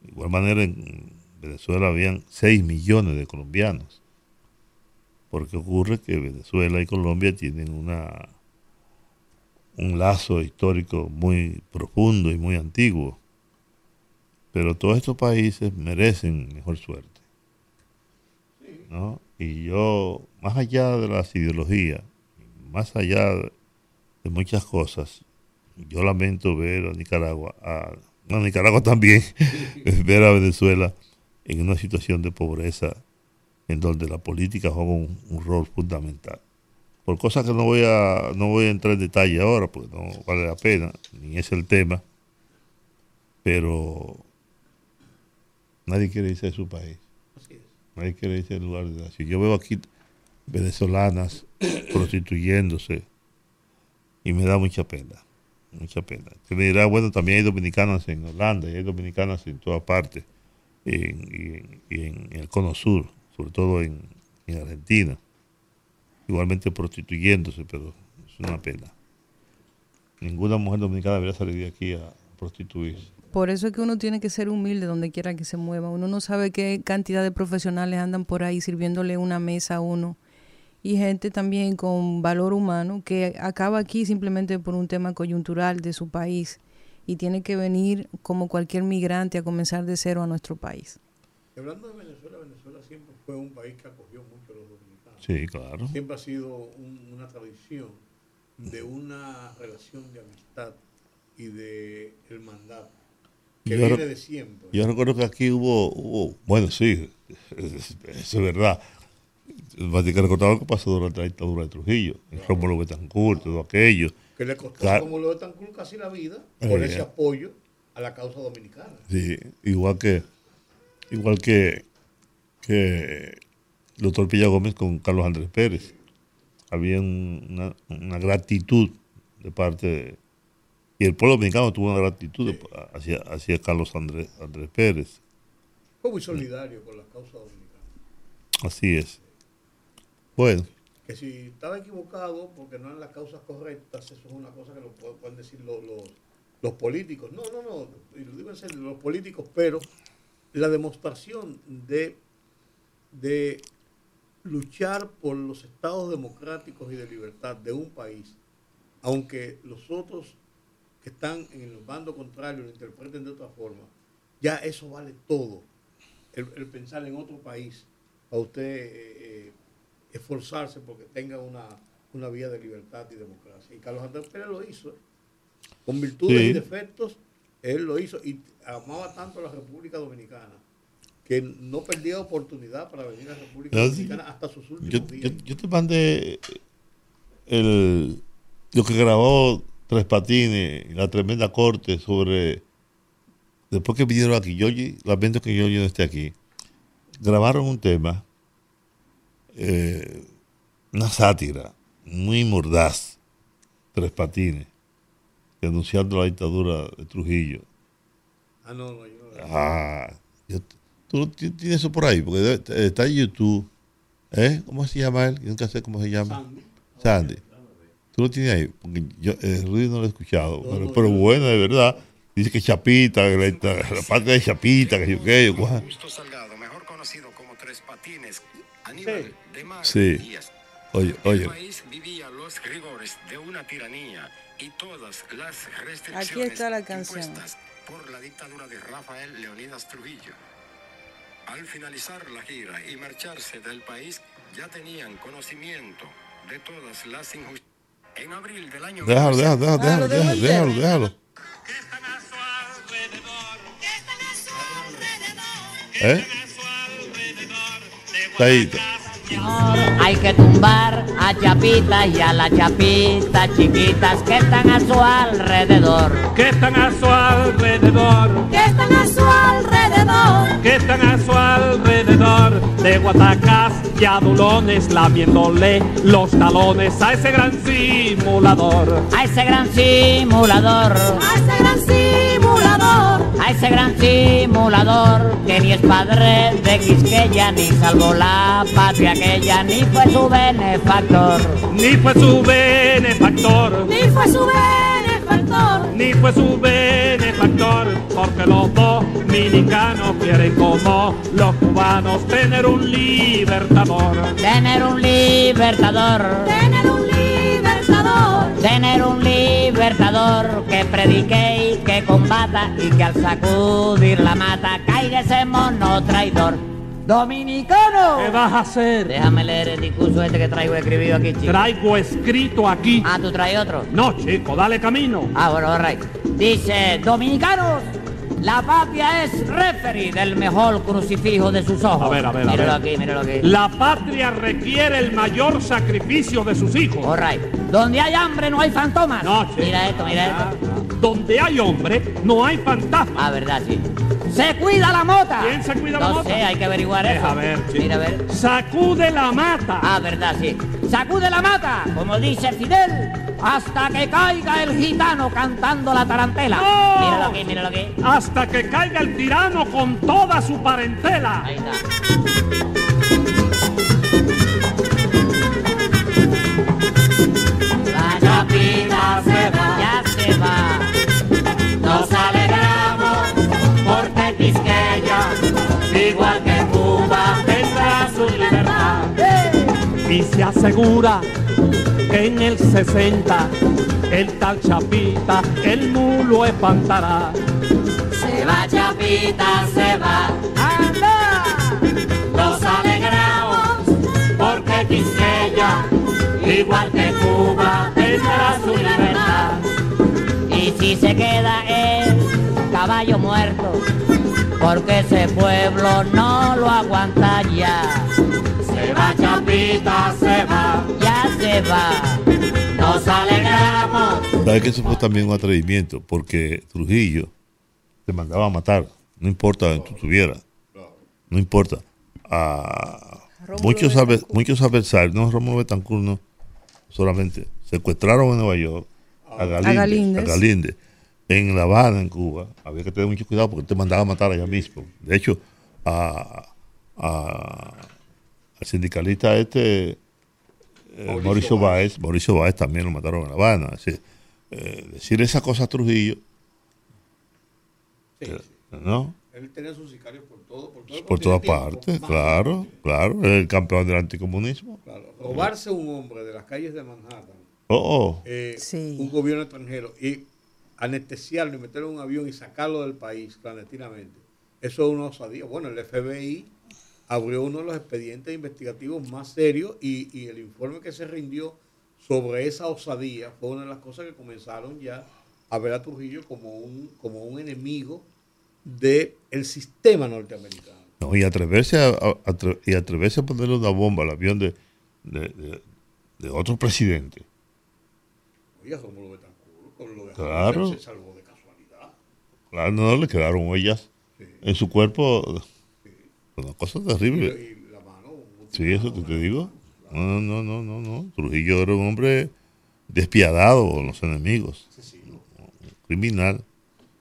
De igual manera, en Venezuela habían 6 millones de colombianos. Porque ocurre que Venezuela y Colombia tienen una, un lazo histórico muy profundo y muy antiguo. Pero todos estos países merecen mejor suerte. ¿no? Y yo, más allá de las ideologías, más allá de muchas cosas, yo lamento ver a Nicaragua, a, no, a Nicaragua [LAUGHS] también, [LAUGHS] ver a Venezuela en una situación de pobreza en donde la política juega un, un rol fundamental. Por cosas que no voy a no voy a entrar en detalle ahora, porque no vale la pena, ni es el tema, pero nadie quiere irse de su país. Nadie quiere irse del lugar de nación. Yo veo aquí venezolanas [COUGHS] prostituyéndose y me da mucha pena, mucha pena. Se me dirá, bueno, también hay dominicanas en Holanda y hay dominicanas en todas partes, y en el cono sur, sobre todo en, en Argentina, igualmente prostituyéndose, pero es una pena. Ninguna mujer dominicana debería salir de aquí a prostituirse. Por eso es que uno tiene que ser humilde donde quiera que se mueva. Uno no sabe qué cantidad de profesionales andan por ahí sirviéndole una mesa a uno. Y gente también con valor humano que acaba aquí simplemente por un tema coyuntural de su país y tiene que venir como cualquier migrante a comenzar de cero a nuestro país. Hablando de Venezuela, Venezuela siempre fue un país que acogió mucho a los dominicanos. Sí, claro. Siempre ha sido un- una tradición de una relación de amistad y de hermandad que Yo viene de siempre. Yo recuerdo que aquí hubo, hubo bueno, sí, es- [LAUGHS] eso es verdad. Hay que recordar lo que pasó durante la dictadura de Trujillo, en Rómulo Betancourt, todo aquello. Que le costó Claro. como lo de Tancur casi la vida por Eh, ese apoyo a la causa dominicana. Sí, igual que igual que que el doctor Pilla Gómez con Carlos Andrés Pérez. Había un- una, una gratitud de parte de, y el pueblo dominicano tuvo una gratitud de- hacia, hacia Carlos Andrés, Andrés Pérez. Fue muy solidario con la causa dominicana. Así es. Bueno, Que si estaba equivocado porque no eran las causas correctas, eso es una cosa que lo pu- pueden decir los, los, políticos. No, no, no, y lo digo en serio, los políticos, pero la demostración de, de luchar por los estados democráticos y de libertad de un país, aunque los otros que están en el bando contrario lo interpreten de otra forma, ya eso vale todo. El, pensar en otro país, a usted eh, eh, esforzarse porque tenga una, una vía de libertad y democracia. Y Carlos Andrés Pérez lo hizo, ¿eh? con virtudes Sí. y defectos, él lo hizo y amaba tanto a la República Dominicana que no perdía oportunidad para venir a la República sí. Dominicana hasta sus últimos yo, días. yo, yo te mandé el, lo que grabó Tres Patines y la tremenda corte sobre. Después que vinieron aquí, yo lamento que yo no esté aquí. Grabaron un tema, eh, una sátira muy mordaz, Tres Patines, denunciando la dictadura de Trujillo. Ah, no, no, yo no. Ah, yo- tú tienes eso por ahí, porque está en YouTube. ¿Eh? ¿Cómo se llama él? Yo nunca sé cómo se llama. Sandy. Sandy. Tú lo tienes ahí, porque yo, eh, Rudy no lo he escuchado, No, pero, no, pero yo- bueno, de verdad. Dice que Chapita, que la, la parte de Chapita, que yo qué, yo Salgado, mejor conocido como Tres Patines, Aníbal Mar Sí. Oye, oye. El país vivía los rigores de una tiranía y todas las restricciones Aquí está la canción. impuestas por la dictadura de Rafael Leonidas Trujillo. Al finalizar la gira y marcharse del país, ya tenían conocimiento de todas las injusticias. En abril del año Déjalo, déjalo, déjalo, déjalo, déjalo, entero. déjalo, déjalo. ¿Eh? Está ahí. Hay que tumbar a Chapita y a la Chapita chiquitas que están a su alrededor. que están a su alrededor, Que están a su alrededor. que están a su alrededor, de guatacas y adulones, lamiéndole los talones a ese gran simulador. A ese gran simulador. A ese gran simulador. A ese gran simulador que ni es padre de Quisqueya, ni salvó la patria aquella, ni fue su benefactor. Ni fue su benefactor, Ni fue su benefactor. ni fue su benefactor, porque los dominicanos quieren como los cubanos tener un libertador. Tener un libertador. Tener un. Tener un libertador que predique y que combata y que al sacudir la mata caiga ese mono traidor. Dominicano. ¿Qué vas a hacer? Déjame leer el discurso este que traigo escribido aquí, chico. Traigo escrito aquí. Ah, ¿tú traes otro? No, chico, dale camino. Ah, bueno, all right. Dice, dominicanos, la patria es referee del mejor crucifijo de sus ojos. A ver, a ver, a Míralo ver. aquí, míralo aquí. La patria requiere el mayor sacrificio de sus hijos. All right. Donde hay hambre no hay fantomas. No. Mira esto, mira esto. Donde hay hombre, no hay fantasma. Ah, verdad, sí. Se cuida la mota. ¿Quién se cuida la no mota? sé, hay que averiguar Deja eso. ver, chico. Mira, a ver. Sacude la mata. Ah, verdad, sí. Sacude la mata, como dice Fidel, hasta que caiga el gitano cantando la tarantela. ¡No! Míralo aquí, míralo aquí. Hasta que caiga el tirano con toda su parentela. Ahí está. La chapita se va, ya se va. Nos alegramos porque Quisqueya, igual Y se asegura que en el 60 el tal Chapita el mulo espantará. Se va Chapita, se va. ¡Anda! Nos alegramos porque Quisqueya, igual que Cuba, tendrá su libertad. Y si se queda el caballo muerto, porque ese pueblo no lo aguanta ya. Se va Chapita, se va, ya se va. Nos alegramos. ¿Sabes que eso fue también un atrevimiento? Porque Trujillo te mandaba a matar, no importa donde tú estuvieras, no importa. A muchos, adver- muchos adversarios, no Rómulo Betancourt, no, solamente secuestraron en Nueva York a Galíndez, a Galíndez. Galíndez. En La Habana, en Cuba, había que tener mucho cuidado porque te mandaba a matar allá mismo. De hecho, a, a- al sindicalista este, eh, Mauricio, Báez, Mauricio Báez también lo mataron en La Habana. Es decir, eh, decir esa cosa a Trujillo, Sí, sí. ¿no? Él tenía sus sicarios por todo, por todo Por todas partes, claro, claro. El campeón del anticomunismo. Claro, robarse un hombre de las calles de Manhattan, Oh, oh. eh, Sí. un gobierno extranjero, y anestesiarlo y meterlo en un avión y sacarlo del país clandestinamente, eso es una osadía. Bueno, el FBI abrió uno de los expedientes investigativos más serios y, y el informe que se rindió sobre esa osadía fue una de las cosas que comenzaron ya a ver a Trujillo como un, como un enemigo del sistema norteamericano. No, y atreverse a, y atreverse a ponerle una bomba al avión de, de, de- de otro presidente. Oye, Rómulo Betancourt, con lo de Claro. Se salvó de casualidad. Claro, no le quedaron huellas en su cuerpo. Una cosa terrible. Sí, eso te, te digo. No, no, no, no, no. Trujillo era un hombre despiadado con los enemigos. Un criminal.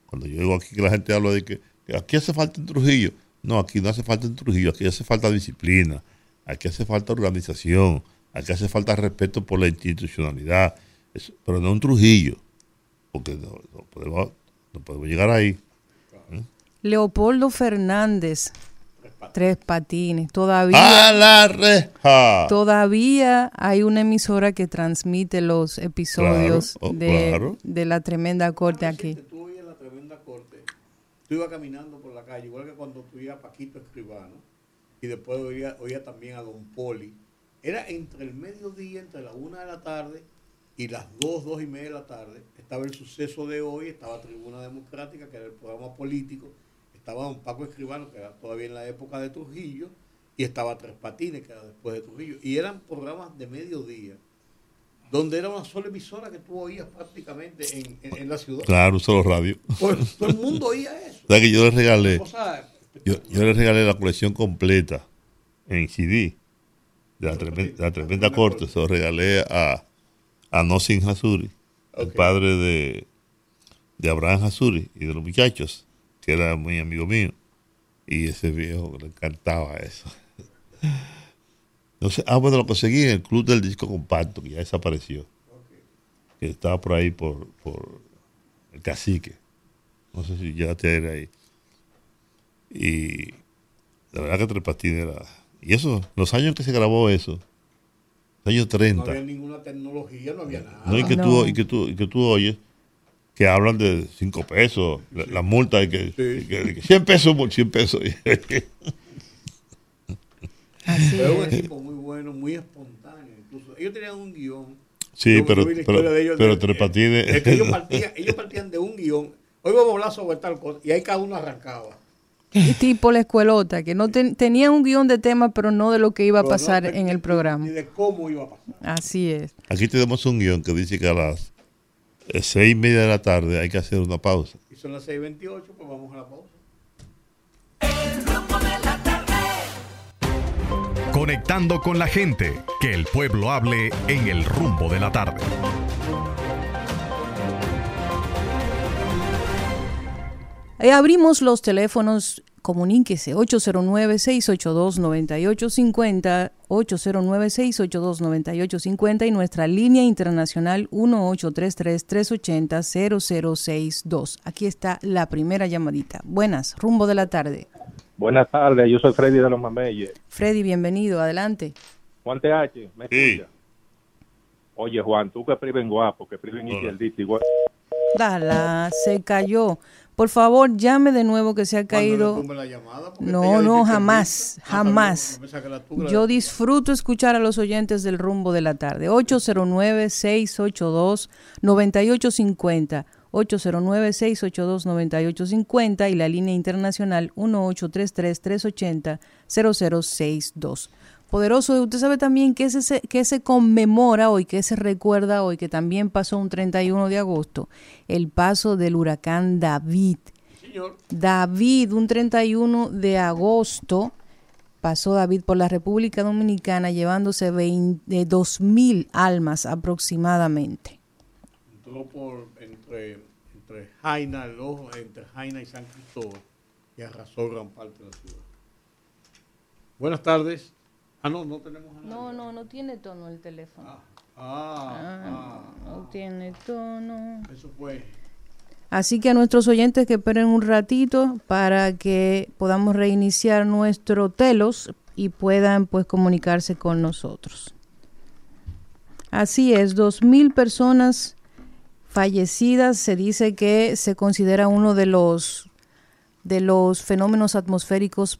Cuando yo digo aquí que la gente habla de que, que aquí hace falta un Trujillo. No, aquí no hace falta un Trujillo. Aquí hace falta disciplina. Aquí hace falta organización. Aquí hace falta respeto por la institucionalidad. Eso- pero no un Trujillo. Porque no, no podemos, no podemos llegar ahí. Leopoldo Fernández, tres patines. Todavía, ¡A la reja! todavía hay una emisora que transmite los episodios Claro, oh, de, claro. de la tremenda corte aquí. Tú oías la tremenda corte. Tú ibas caminando por la calle, igual que cuando tú ibas a Paquito Escribano, y después oía, oía también a Don Poli. Era entre el mediodía, entre la una de la tarde y las dos, dos y media de la tarde. Estaba el suceso de hoy, estaba Tribuna Democrática, que era el programa político. Estaba Don Paco Escribano, que era todavía en la época de Trujillo, y estaba Tres Patines, que era después de Trujillo. Y eran programas de mediodía, donde era una sola emisora que tú oías prácticamente en, en- en la ciudad. Claro, solo radio. Pues, todo el mundo oía eso. [LAUGHS] O sea que yo le regalé, yo, yo le regalé la colección completa en CD de la tremenda, la tremenda corte. Se lo regalé a, a Nosin Hasuri, el padre de, de Abraham Hasuri y de los muchachos, que era muy amigo mío. Y ese viejo le encantaba eso. [LAUGHS] No sé, ah, bueno, lo conseguí en el club del disco compacto, que ya desapareció. Que estaba por ahí por, por el cacique. No sé si llegaste a ir ahí. Y la verdad que Tres Patines era... Y eso, los años que se grabó eso, años No 30. había ninguna tecnología, no había nada. No, y, que tú, y, que tú, y que tú oyes que hablan de 5 pesos, la, la multa y que, y que- que 100 pesos por 100 pesos. [LAUGHS] Así Era un es. equipo muy bueno, muy espontáneo. Incluso ellos tenían un guion. Sí, pero, pero, ellos, pero de- Tres Patines. Es que ellos [LAUGHS] partían, ellos partían de un guion. Hoy vamos a hablar sobre tal cosa. Y ahí cada uno arrancaba. Y tipo la escuelota, que no ten- tenía un guion de tema, pero no de lo que iba a Pero no pasar te- en el programa. Ni de cómo iba a pasar. Así es. Aquí tenemos un guion que dice que a las eh, seis y media de la tarde hay que hacer una pausa. Y son las 6.28, pues vamos a la pausa. Conectando con la gente, que el pueblo hable en el rumbo de la tarde. Eh, abrimos los teléfonos, comuníquese 809-682-9850, 809-682-9850 y nuestra línea internacional 1833-380-0062. Aquí está la primera llamadita. Buenas, rumbo de la tarde. Buenas tardes, yo soy Freddy de los Mameyes. Freddy, bienvenido, adelante. Juan TH, ¿me escucha? Oye, Juan, tú que escriben guapo, que escriben izquierdista igual. Dala, se cayó. Por favor, llame de nuevo que se ha caído. No, no, jamás, jamás. Yo disfruto escuchar a los oyentes del rumbo de la tarde. 809-682-9850. 809-682-9850 y la línea internacional 1833-380-0062. Poderoso, usted sabe también que se, que se conmemora hoy, que se recuerda hoy, que también pasó un 31 de agosto, el paso del huracán David. David, un 31 de agosto, pasó David por la República Dominicana llevándose 20, 2.000 almas aproximadamente. Entró por entre, entre Jaina, el ojo, entre Jaina y San Cristóbal y arrasó gran parte de la ciudad. Buenas tardes. Ah, no, no tenemos a nadie. No, no, no tiene tono el teléfono. Ah, no tiene tono. Eso fue. Así que a nuestros oyentes que esperen un ratito para que podamos reiniciar nuestro telos y puedan pues comunicarse con nosotros. Así es, dos mil personas fallecidas. Se dice que se considera uno de los de los fenómenos atmosféricos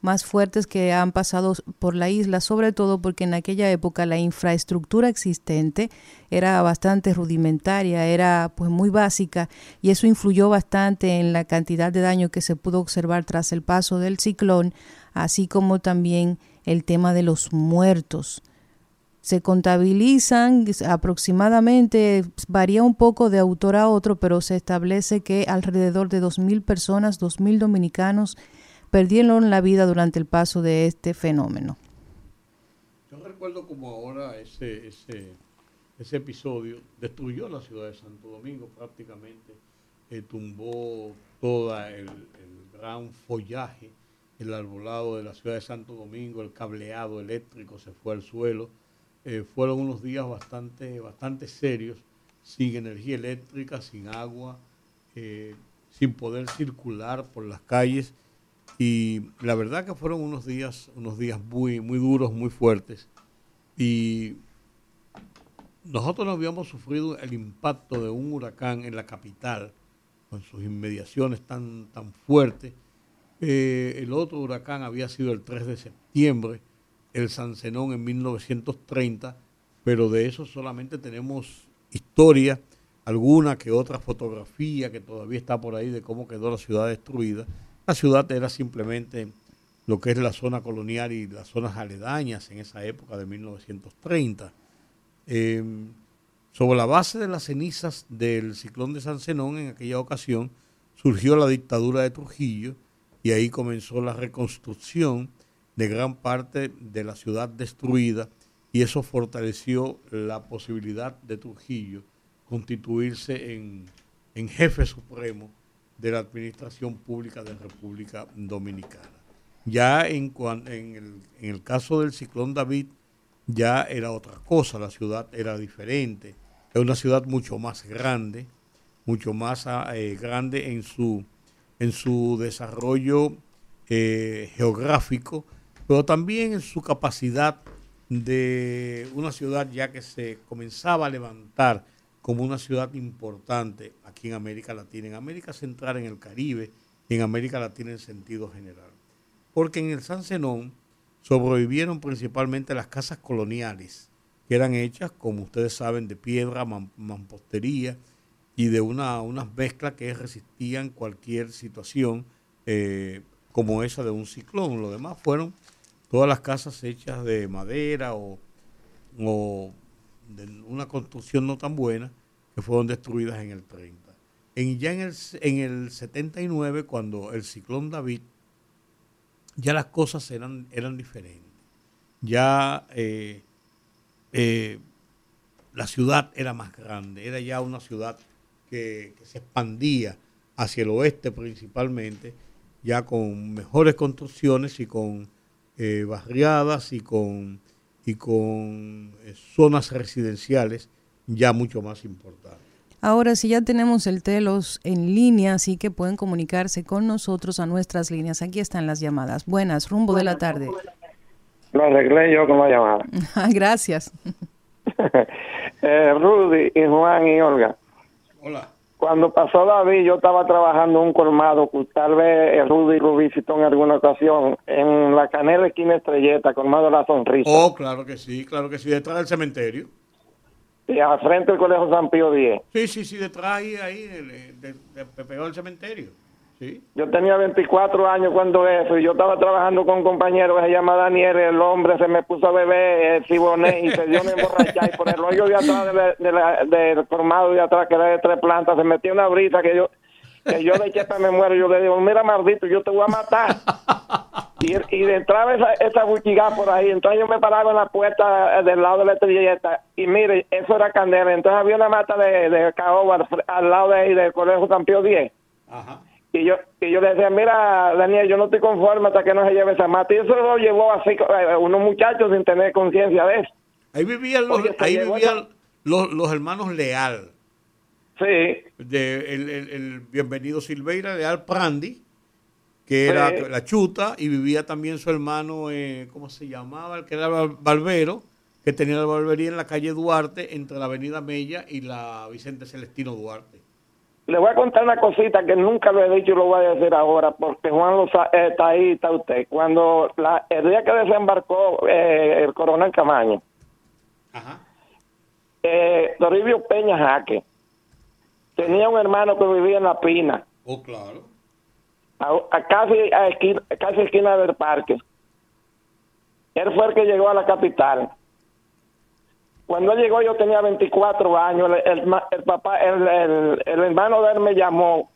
más fuertes que han pasado por la isla, sobre todo porque en aquella época la infraestructura existente era bastante rudimentaria, era pues muy básica y eso influyó bastante en la cantidad de daño que se pudo observar tras el paso del ciclón, así como también el tema de los muertos. Se contabilizan aproximadamente, varía un poco de autor a otro, pero se establece que alrededor de 2.000 personas, 2.000 dominicanos, perdieron la vida durante el paso de este fenómeno. Yo recuerdo como ahora ese, episodio destruyó la ciudad de Santo Domingo prácticamente, eh, tumbó todo el, el gran follaje, el arbolado de la ciudad de Santo Domingo, el cableado eléctrico se fue al suelo. Eh, fueron unos días bastante, bastante serios, sin energía eléctrica, sin agua, eh, sin poder circular por las calles. Y la verdad que fueron unos días, unos días muy, muy duros, muy fuertes. Y nosotros no habíamos sufrido el impacto de un huracán en la capital, con sus inmediaciones tan, tan fuertes. Eh, el otro huracán había sido el 3 de septiembre, el Sancenón en 1930, pero de eso solamente tenemos historia, alguna que otra fotografía que todavía está por ahí de cómo quedó la ciudad destruida. La ciudad era simplemente lo que es la zona colonial y las zonas aledañas en esa época de 1930. Eh, sobre la base de las cenizas del ciclón de San Zenón en aquella ocasión surgió la dictadura de Trujillo y ahí comenzó la reconstrucción de gran parte de la ciudad destruida y eso fortaleció la posibilidad de Trujillo constituirse en, en jefe supremo de la administración pública de República Dominicana. Ya en, el, caso del ciclón David, ya era otra cosa, la ciudad era diferente, es una ciudad mucho más grande, mucho más eh, grande en su, en su desarrollo eh, geográfico, pero también en su capacidad de una ciudad ya que se comenzaba a levantar como una ciudad importante aquí en América Latina, en América Central, en el Caribe y en América Latina en sentido general. Porque en el San Zenón sobrevivieron principalmente las casas coloniales, que eran hechas, como ustedes saben, de piedra, mam- mampostería y de una, unas mezclas que resistían cualquier situación eh, como esa de un ciclón. Lo demás fueron todas las casas hechas de madera o, o de una construcción no tan buena que fueron destruidas en el 30. En, ya en el, en el 79, cuando el ciclón David, ya las cosas eran, eran diferentes. Ya eh, eh, la ciudad era más grande, era ya una ciudad que, se expandía hacia el oeste principalmente, ya con mejores construcciones y con eh, barriadas y con, y con eh, zonas residenciales ya mucho más importantes. Ahora, si ya tenemos el telos en línea, así que pueden comunicarse con nosotros a nuestras líneas. Aquí están las llamadas. Buenas, rumbo de la tarde. Lo arreglé yo con la llamada. [LAUGHS] Gracias. [LAUGHS] Eh, Rudy y Juan y Olga. Hola. Cuando pasó David, yo estaba trabajando en un colmado, que tal vez Rudy lo visitó en alguna ocasión, en la canela esquina Estrelleta, colmado La Sonrisa. Oh, claro que sí, claro que sí, detrás del cementerio. Y al frente del Colegio San Pío X. Sí, sí, sí, detrás ahí, ahí, de, de, de- de- pegado al cementerio. Sí. Yo tenía 24 años cuando eso, y yo estaba trabajando con un compañero que se llama Daniel, el hombre se me puso a beber eh, ciboné y se dio una emborrachada, y por el hoyo de atrás de la- de la- del formado de atrás, que era de tres plantas, se metió una brisa que yo que yo de chepa me muero, yo le digo, mira maldito, yo te voy a matar. [LAUGHS] Y, y entraba esa, esa buchigá por ahí, entonces yo me paraba en la puerta eh, del lado de la estrelleta, y mire, eso era candela, entonces había una mata de, de caoba al, lado de ahí del colegio San Pío X. Y yo, y yo le decía, mira, Daniel, yo no estoy conforme hasta que no se lleve esa mata. Y eso lo llevó así, eh, unos muchachos sin tener conciencia de eso. Ahí vivían los, ahí vivían los, los hermanos Leal. Sí. De el, el- el bienvenido Silveira Leal Prandi, que era Sí. la chuta, y vivía también su hermano, eh, ¿cómo se llamaba? El que era bar- barbero, que tenía la barbería en la calle Duarte, entre la avenida Mella y la Vicente Celestino Duarte. Le voy a contar una cosita que nunca lo he dicho y lo voy a decir ahora, porque Juan lo sa- eh, está ahí, está usted. Cuando la, el día que desembarcó eh, el coronel Camaño, eh, Toribio Peña Jaque tenía un hermano que vivía en La Pina, Oh, claro. a, a casi, a esquina, casi esquina del parque. Él fue el que llegó a la capital. Cuando él llegó yo tenía 24 años. El, el papá, el, el- el hermano de él me llamó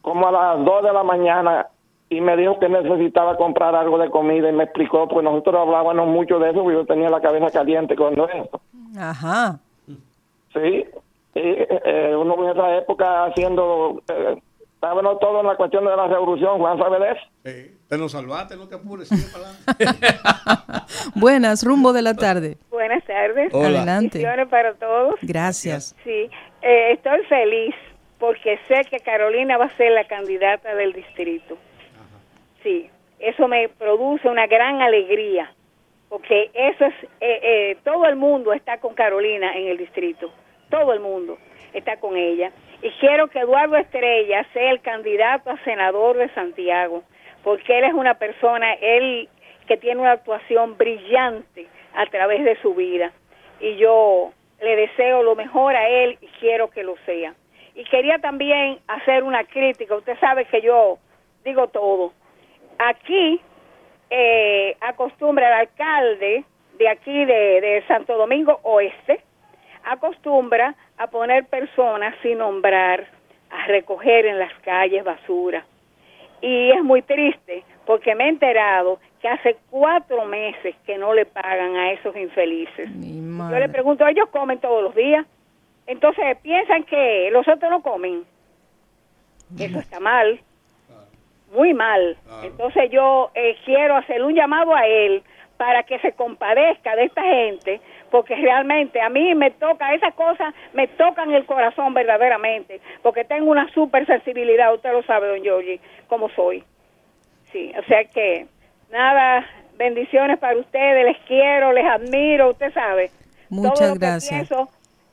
como a las 2 de la mañana y me dijo que necesitaba comprar algo de comida y me explicó, pues nosotros hablábamos mucho de eso, porque yo tenía la cabeza caliente con eso. Ajá. Sí, y, eh, uno en esa época haciendo, eh, estábamos todos en la cuestión de la revolución, Juan sabe de eso. Te nos salvaste, no te apures, sigue para. [LAUGHS] Buenas, rumbo de la tarde. Buenas tardes. Hola. Adelante. Bendiciones para todos. Gracias. Sí, eh, estoy feliz porque sé que Carolina va a ser la candidata del distrito. Sí, eso me produce una gran alegría porque eso es, eh, eh, todo el mundo está con Carolina en el distrito, todo el mundo está con ella. Y quiero que Eduardo Estrella sea el candidato a senador de Santiago, porque él es una persona, él que tiene una actuación brillante a través de su vida. Y yo le deseo lo mejor a él y quiero que lo sea. Y quería también hacer una crítica, usted sabe que yo digo todo. Aquí eh, acostumbra el alcalde de aquí de, de Santo Domingo Oeste, acostumbra a poner personas sin nombrar, a recoger en las calles basura. Y es muy triste porque me he enterado que hace cuatro meses que no le pagan a esos infelices. Yo le pregunto, ellos comen todos los días. Entonces piensan que los otros no comen. Eso está mal, muy mal. Entonces yo eh, quiero hacer un llamado a él para que se compadezca de esta gente, porque realmente a mí me toca, esas cosas me tocan el corazón verdaderamente, porque tengo una super sensibilidad, usted lo sabe, don Giorgi, como soy. Sí, o sea que nada, Bendiciones para ustedes, les quiero, les admiro, usted sabe. Muchas Todo lo que gracias. pienso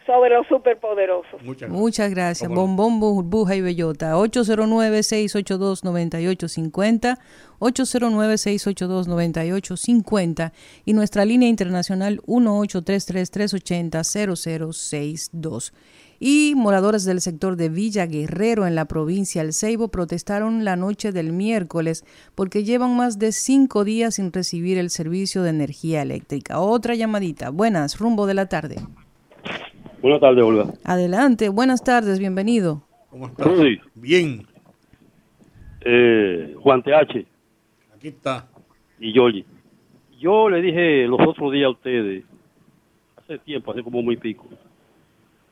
sobre los superpoderosos. Muchas gracias. Bombón, burbuja y bellota. 809-682-9850. 809-682-9850. Y nuestra línea internacional 1833-380-0062. Y moradores del sector de Villa Guerrero en la provincia El Ceibo protestaron la noche del miércoles porque llevan más de cinco días sin recibir el servicio de energía eléctrica. Otra llamadita. Buenas, rumbo de la tarde. Buenas tardes, Olga. Adelante, buenas tardes, bienvenido. ¿Cómo estás? Rudy. Bien. Eh, Juan TH Aquí está. y Yoli. Yo le dije los otros días a ustedes, hace tiempo, hace como muy pico,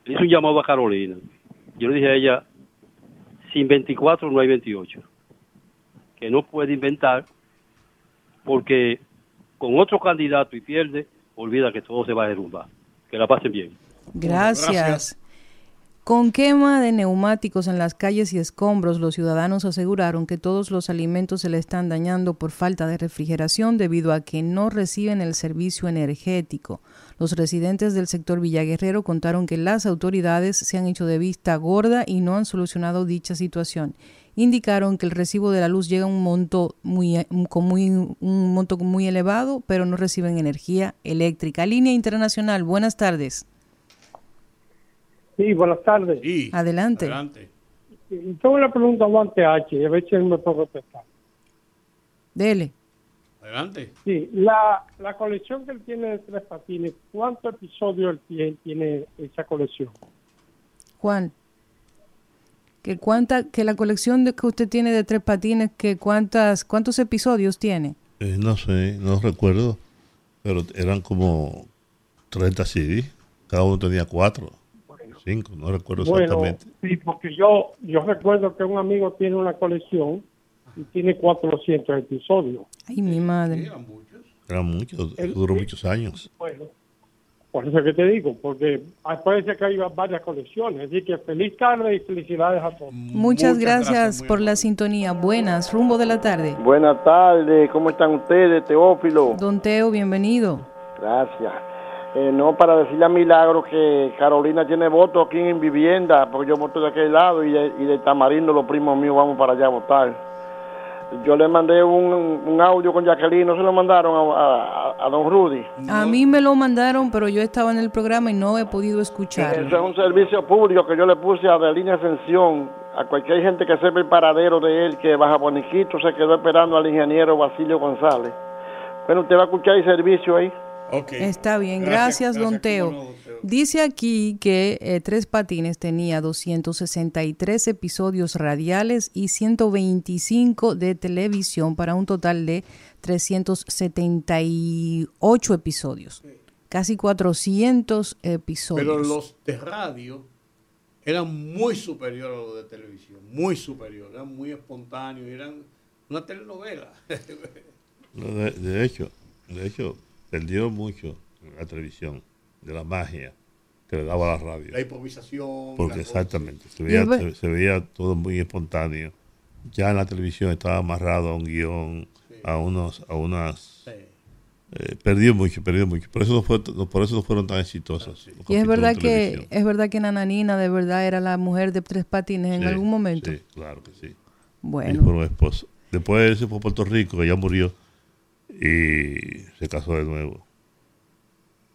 le hice un llamado a Carolina. Yo le dije a ella, sin 24 no hay 28. Que no puede inventar, porque con otro candidato y pierde, olvida que todo se va a derrumbar. Que la pasen bien. Gracias. Con quema de neumáticos en las calles y escombros, los ciudadanos aseguraron que todos los alimentos se le están dañando por falta de refrigeración debido a que no reciben el servicio energético. Los residentes del sector Villaguerrero contaron que las autoridades se han hecho de vista gorda y no han solucionado dicha situación. Indicaron que el recibo de la luz llega a un monto muy, con muy, un monto muy elevado, pero no reciben energía eléctrica. Línea Internacional, buenas tardes. Sí, buenas tardes. Adelante. Y Tengo una pregunta a Juan TH, a ver si él me puede contestar. Dele. Adelante. Sí, la, la colección que él tiene de tres patines, ¿cuántos episodios él tiene, tiene esa colección? Juan, que cuánta, que la colección de que usted tiene de tres patines, que cuántas, cuántos episodios tiene. Eh, no sé, no recuerdo, pero eran como 30 CDs. Cada uno tenía cuatro, cinco, no recuerdo Bueno, exactamente. sí, porque yo, yo recuerdo que un amigo tiene una colección y tiene 400 episodios. Ay, mi madre. Eran muchos, El- duró muchos años. Bueno, por eso que te digo, porque ah, puede ser que hay varias colecciones. Así que feliz tarde y felicidades a todos. Muchas, gracias, por la sintonía. Buenas, rumbo de la tarde. Buenas tardes, ¿cómo están ustedes, Teófilo? Don Teo, bienvenido. Gracias. Eh, no, para decirle a Milagro que Carolina tiene voto aquí en vivienda, porque yo voto de aquel lado y de, y de Tamarindo los primos míos vamos para allá a votar. Yo le mandé un, un audio con Jacqueline, ¿no se lo mandaron a, a- a don Rudy? A mí me lo mandaron, pero yo estaba en el programa y no he podido Eso escucharlo. es un servicio público que yo le puse a de línea ascensión a cualquier gente que sepa el paradero de él, que Baja Boniquito se quedó esperando al ingeniero Basilio González. Bueno, usted va a escuchar el servicio ahí. Está bien, gracias, don Teo. Dice aquí que eh, Tres Patines tenía 263 episodios radiales y 125 de televisión para un total de 378 episodios. Casi 400 episodios. Pero los de radio eran muy superiores a los de televisión, muy superiores, eran muy espontáneos, eran una telenovela. No, De, de hecho, de hecho, perdió mucho la televisión de la magia que le daba la radio. La improvisación. Porque la exactamente, se veía, se, se veía todo muy espontáneo. Ya en la televisión estaba amarrado a un guion, a unos, a unas eh, perdió mucho, perdió mucho. Por eso no fue, por eso no fueron tan exitosos. los Y es verdad que es verdad que Nananina de verdad era la mujer de Tres Patines en Sí, algún momento. Sí, claro que sí. Bueno. Ellos fueron esposos. Después él se fue a Puerto Rico, ella murió y se casó de nuevo.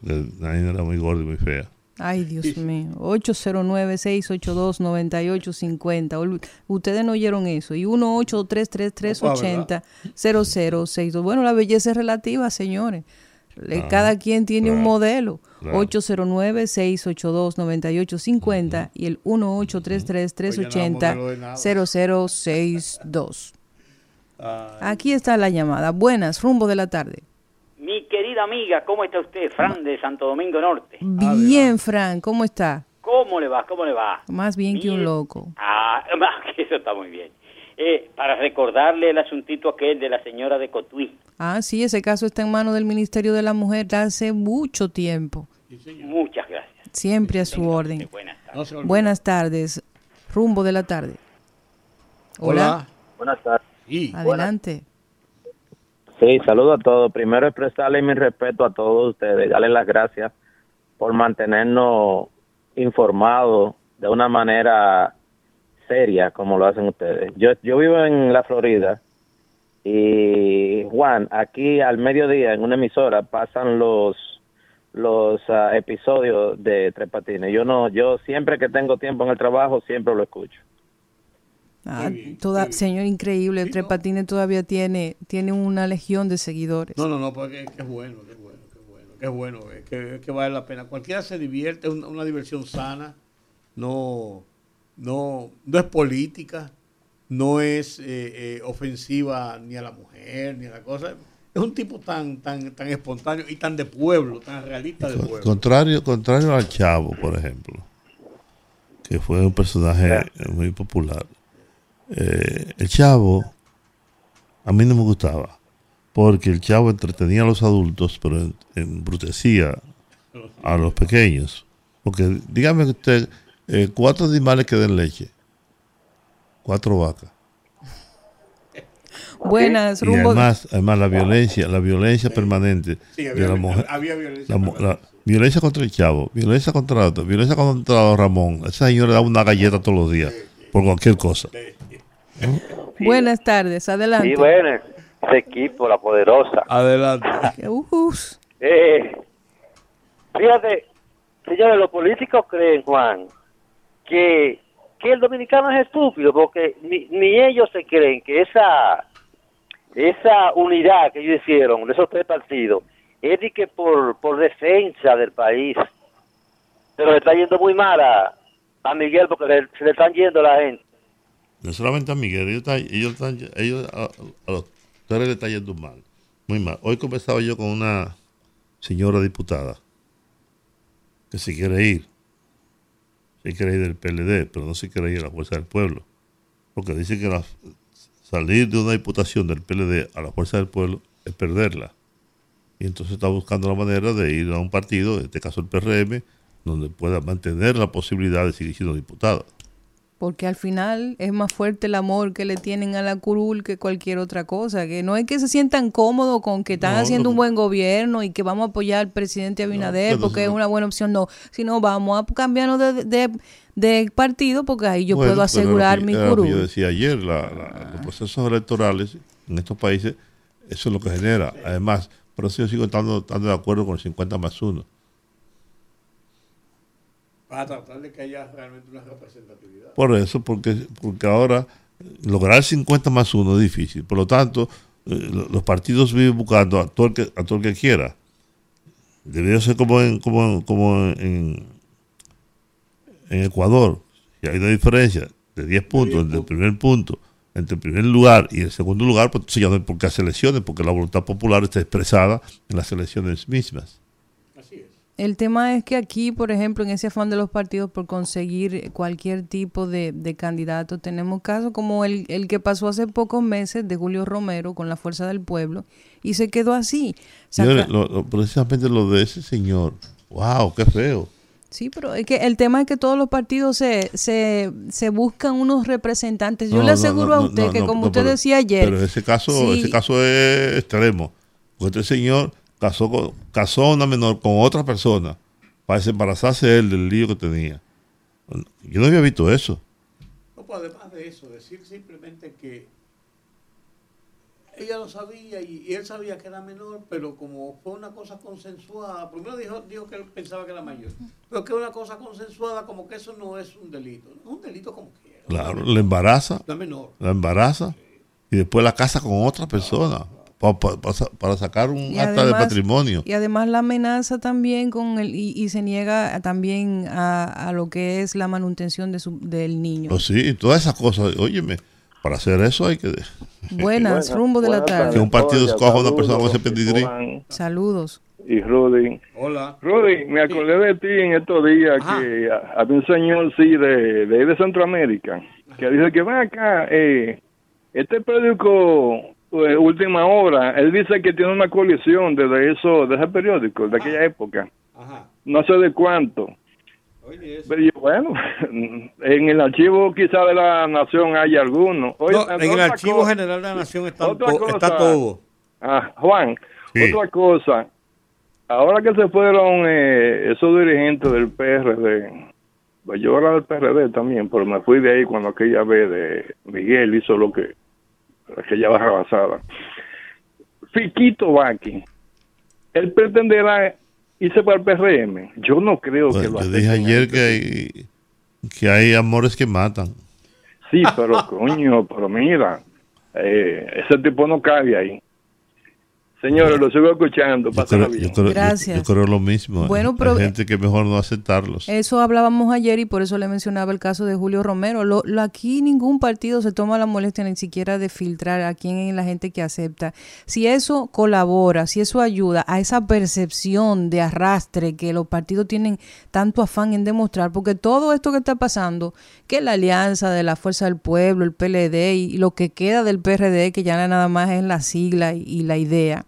La niña era muy gorda y muy fea. Ay, Dios mío. 809-682-9850. Ol- Ustedes no oyeron eso. Y 1-833-380-0062. Bueno, la belleza es relativa, señores. Ah, Cada quien tiene un modelo. claro. 809-682-9850 y el 1-833-380-0062. Aquí está la llamada. Buenas, rumbo de la tarde. Mi querida amiga, ¿cómo está usted? Fran de Santo Domingo Norte. Bien, Fran, ¿cómo está? ¿Cómo le va? ¿Cómo le va? Más bien que un loco. Ah, [LAUGHS] eso está muy bien. Eh, para recordarle el asuntito aquel de la señora de Cotuí. Ah, sí, ese caso está en manos del Ministerio de la Mujer hace mucho tiempo. Muchas gracias. Siempre a su orden. Buenas tardes. Buenas tardes. Rumbo de la tarde. Hola. Buenas tardes. Adelante. Sí, saludo a todos. Primero expresarle mi respeto a todos ustedes, darle las gracias por mantenernos informados de una manera seria como lo hacen ustedes. Yo, yo vivo en la Florida y Juan, aquí al mediodía en una emisora pasan los los ah, episodios de Tres Patines. Yo no, yo siempre que tengo tiempo en el trabajo siempre lo escucho. Ah, toda, señor, increíble. Tres Patines todavía tiene, tiene una legión de seguidores. No, no, no, porque es bueno, qué bueno, qué bueno, qué bueno, eh, que, que vale la pena. Cualquiera se divierte, es una, una diversión sana, no, no, no es política, no es eh, eh, ofensiva ni a la mujer, ni a la cosa. Es un tipo tan, tan, tan espontáneo y tan de pueblo, tan realista de pueblo. Contrario, contrario al Chavo, por ejemplo, que fue un personaje muy popular. Eh, el Chavo a mí no me gustaba, porque el Chavo entretenía a los adultos, pero embrutecía a los pequeños. Porque dígame usted, eh, cuatro animales que den leche, cuatro vacas. Buenas, Y rumbo. además, además la violencia, la violencia permanente Sí, de había- la mujer. había violencia la mu- la- violencia contra el chavo, violencia contra otro, violencia contra Ramón. Esa señora da una galleta todos los días por cualquier cosa. Buenas tardes, adelante. Sí, bueno, ese equipo, la poderosa. Adelante. Ujus. Eh, fíjate, señores, los políticos creen, Juan, que, que el dominicano es estúpido, porque ni, ni ellos se creen que esa esa unidad que ellos hicieron, de esos tres partidos, es de que por, por defensa del país. Pero le está yendo muy mal a, a Miguel porque le- se le están yendo la gente. No solamente a Miguel, ellos, están- ellos, están- ellos a, los tres le está yendo mal, muy mal. Hoy conversaba yo con una señora diputada que se quiere ir, se quiere ir del PLD, pero no se quiere ir a la Fuerza del Pueblo, porque dice que salir de una diputación del PLD a la Fuerza del Pueblo es perderla. Y entonces está buscando la manera de ir a un partido, en este caso el PRM, donde pueda mantener la posibilidad de seguir siendo diputada. Porque al final es más fuerte el amor que le tienen a la curul que cualquier otra cosa. Que no es que se sientan cómodos con que están No, haciendo no. un buen gobierno y que vamos a apoyar al presidente Abinader porque es una buena opción. No, sino vamos a cambiarnos de, de, de partido porque ahí yo Bueno, puedo asegurar que- mi curul. Yo decía ayer, la- la- los procesos electorales en estos países, eso es lo que genera. Además, por eso yo sigo estando, estando de acuerdo con el 50 más 1. Para tratar de que haya realmente una representatividad. Por eso, porque, porque ahora lograr 50 más 1 es difícil. Por lo tanto, eh, lo- los partidos viven buscando a todo el que, a todo el que quiera. Debería ser como en, como como en, en Ecuador. Si hay una diferencia de 10 puntos entre el primer punto, entre el primer lugar y el segundo lugar, pues entonces ya no hay por qué hacer elecciones, porque la voluntad popular está expresada en las elecciones mismas. El tema es que aquí, por ejemplo, en ese afán de los partidos por conseguir cualquier tipo de, de candidato, tenemos casos como el, el que pasó hace pocos meses de Julio Romero con la Fuerza del Pueblo y se quedó así. Señores, lo- lo- precisamente lo de ese señor, wow, qué feo. Sí, pero es que el tema es que todos los partidos se, se, se buscan unos representantes. Yo No, le aseguro no, a usted que como usted pero- decía ayer, Pero ese caso, sí, ese caso es extremo. Porque este señor casó, con- casó a una menor con otra persona para desembarazarse él del lío que tenía. Yo no había visto eso. No, pues además de eso, decir simplemente que ella lo sabía y, y él sabía que era menor, pero como fue una cosa consensuada, primero dijo, dijo que él pensaba que era mayor, pero que una cosa consensuada, como que eso no es un delito, no es un delito como quiera. Claro, la embaraza. La menor. La embaraza. Y después la casa con otra persona. Pa- para sacar un Y acta de además- patrimonio. Y además la amenaza también con el y, y se niega también a, a lo que es la manutención de su, del niño. Pues sí, todas esas cosas. Óyeme, para hacer eso hay que. [LAUGHS] Buenas, rumbo de la tarde. Que un partido escoja a una persona con ese pedigrí. Saludos. y Rudy. Hola. Rudy, me acordé de ti en estos días que había un señor, sí, de, de, ahí de Centroamérica, que dice que va acá, eh, este periódico eh, Última Hora, él dice que tiene una colección de, de eso, de ese periódico, de aquella época. No sé de cuánto. Pero yo, bueno, [LAUGHS] en el archivo quizá de la nación hay alguno. Oye, No, en el Archivo cosa- General de la Nación está, otra to- cosa, está todo. Ah, Juan, otra cosa. Ahora que se fueron eh, esos dirigentes del PRD, pues yo era del PRD también, pero me fui de ahí cuando aquella vez de Miguel hizo lo que aquella baja basada. Fiquito Vaki, él pretenderá irse para el PRM. Yo no creo que lo Yo dije ayer que hay, que hay amores que matan. Sí, pero coño, pero mira, eh, ese tipo no cabe ahí. Señores, lo sigo escuchando. Yo Pásenla creo, bien. yo creo- yo- Gracias. yo creo lo mismo. Bueno, Hay pero- gente que mejor no aceptarlos. Eso hablábamos ayer y por eso le mencionaba el caso de Julio Romero. Lo, lo- aquí ningún partido se toma la molestia ni siquiera de filtrar a quién es la gente que acepta. Si eso colabora, si eso ayuda a esa percepción de arrastre que los partidos tienen tanto afán en demostrar, porque todo esto que está pasando, que la alianza de la Fuerza del Pueblo, el PLD y, lo que queda del PRD, que ya nada más es la sigla y- y la idea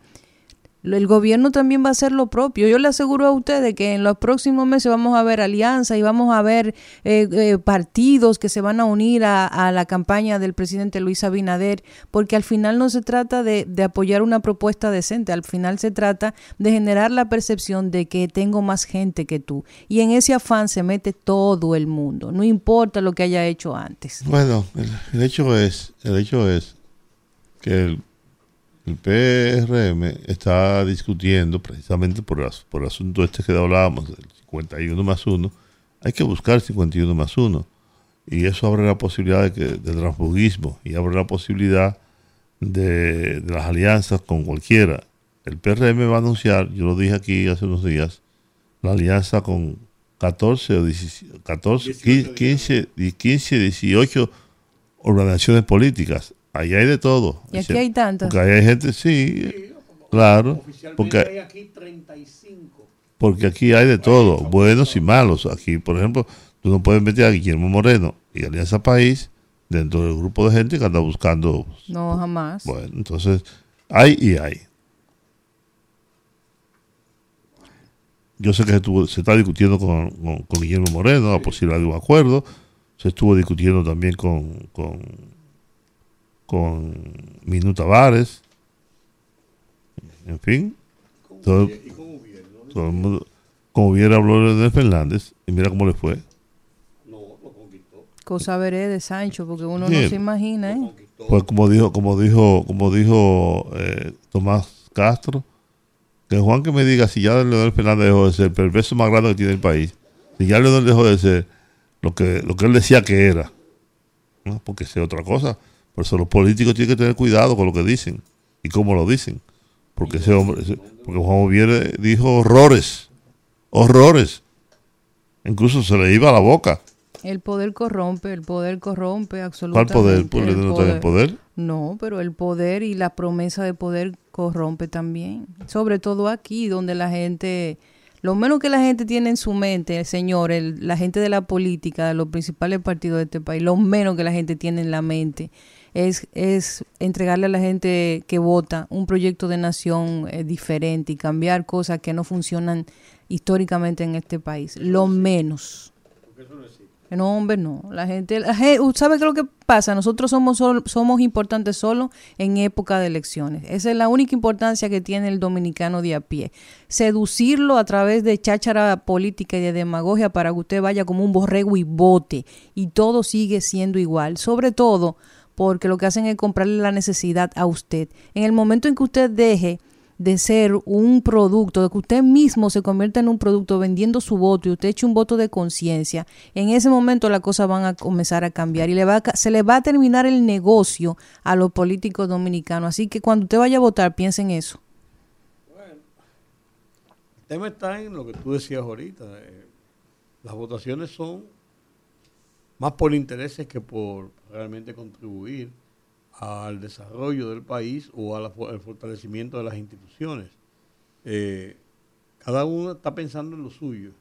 el gobierno también va a hacer lo propio. Yo le aseguro a ustedes que en los próximos meses vamos a ver alianzas y vamos a ver eh, eh, partidos que se van a unir a, la campaña del presidente Luis Abinader, porque al final no se trata de, de apoyar una propuesta decente, al final se trata de generar la percepción de que tengo más gente que tú. Y en ese afán se mete todo el mundo, no importa lo que haya hecho antes. Bueno, el, el hecho es, el hecho es que el, el PRM está discutiendo precisamente por, las- por el asunto este que hablábamos, del 51 más 1, hay que buscar 51 más 1. Y eso abre la posibilidad de, que, de transfugismo y abre la posibilidad de, de las alianzas con cualquiera. El PRM va a anunciar, yo lo dije aquí hace unos días, la alianza con 14 o 17, 14, 15, 15, 18 organizaciones políticas. Ahí hay de todo. Y aquí hay tantas. Porque ahí hay gente, sí, claro. Porque, hay aquí 35. porque aquí hay de todo, buenos y malos. Aquí, por ejemplo, tú no puedes meter a Guillermo Moreno y Alianza País dentro del grupo de gente que anda buscando. No, jamás. Bueno, entonces, hay y hay. Yo sé que se, estuvo- se está discutiendo con, con- con Guillermo Moreno la posibilidad de un acuerdo. Se estuvo discutiendo también con, con, con Minuta Tavares. En fin. Todo, todo el mundo, como hubiera habló de Fernández y mira cómo le fue. Cosa veré de Sancho, porque uno Bien. no se imagina, ¿eh? Pues como dijo, como dijo, como dijo eh, Tomás Castro, que Juan que me diga si ya Leonel Fernández dejó de ser el perverso más grande que tiene el país, si ya Leonel dejó de ser lo que, lo que él decía que era, ¿no? porque sea otra cosa. Por eso los políticos tienen que tener cuidado con lo que dicen y cómo lo dicen. Porque ese hombre, ese- porque Juan Oviere dijo horrores, horrores. Incluso se le iba a la boca. El poder corrompe, el poder corrompe ¿Cuál absolutamente. poder? ¿Por el no en el poder? No, pero el poder y la promesa de poder corrompe también. Sobre todo aquí, donde la gente, lo menos que la gente tiene en su mente, señor, el- la gente de la política, de los principales partidos de este país, lo menos que la gente tiene en la mente es, es entregarle a la gente que vota un proyecto de nación eh, diferente y cambiar cosas que no funcionan históricamente en este país. Lo menos. No, hombre, no. La gente, la gen- ¿sabe qué es lo que pasa? Nosotros somos sol- somos importantes solo en época de elecciones. Esa es la única importancia que tiene el dominicano de a pie. Seducirlo a través de cháchara política y de demagogia para que usted vaya como un borrego y vote y todo sigue siendo igual. Sobre todo porque lo que hacen es comprarle la necesidad a usted. En el momento en que usted deje de ser un producto, de que usted mismo se convierta en un producto vendiendo su voto y usted eche un voto de conciencia, en ese momento las cosas van a comenzar a cambiar y le va a se le va a terminar el negocio a los políticos dominicanos. Así que cuando usted vaya a votar, piense en eso. El tema está en lo que tú decías ahorita. eh, las votaciones son más por intereses que por realmente contribuir al desarrollo del país o al al fortalecimiento de las instituciones. Eh, cada uno está pensando en lo suyo,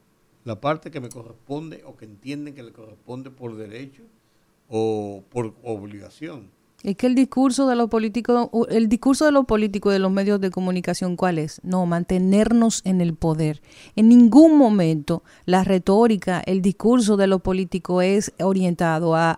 la parte que me corresponde o que entienden que le corresponde por derecho o por obligación. Es que el discurso de los políticos, el discurso de los políticos de los medios de comunicación, ¿cuál es? No, mantenernos en el poder. En ningún momento la retórica, el discurso de los políticos es orientado a,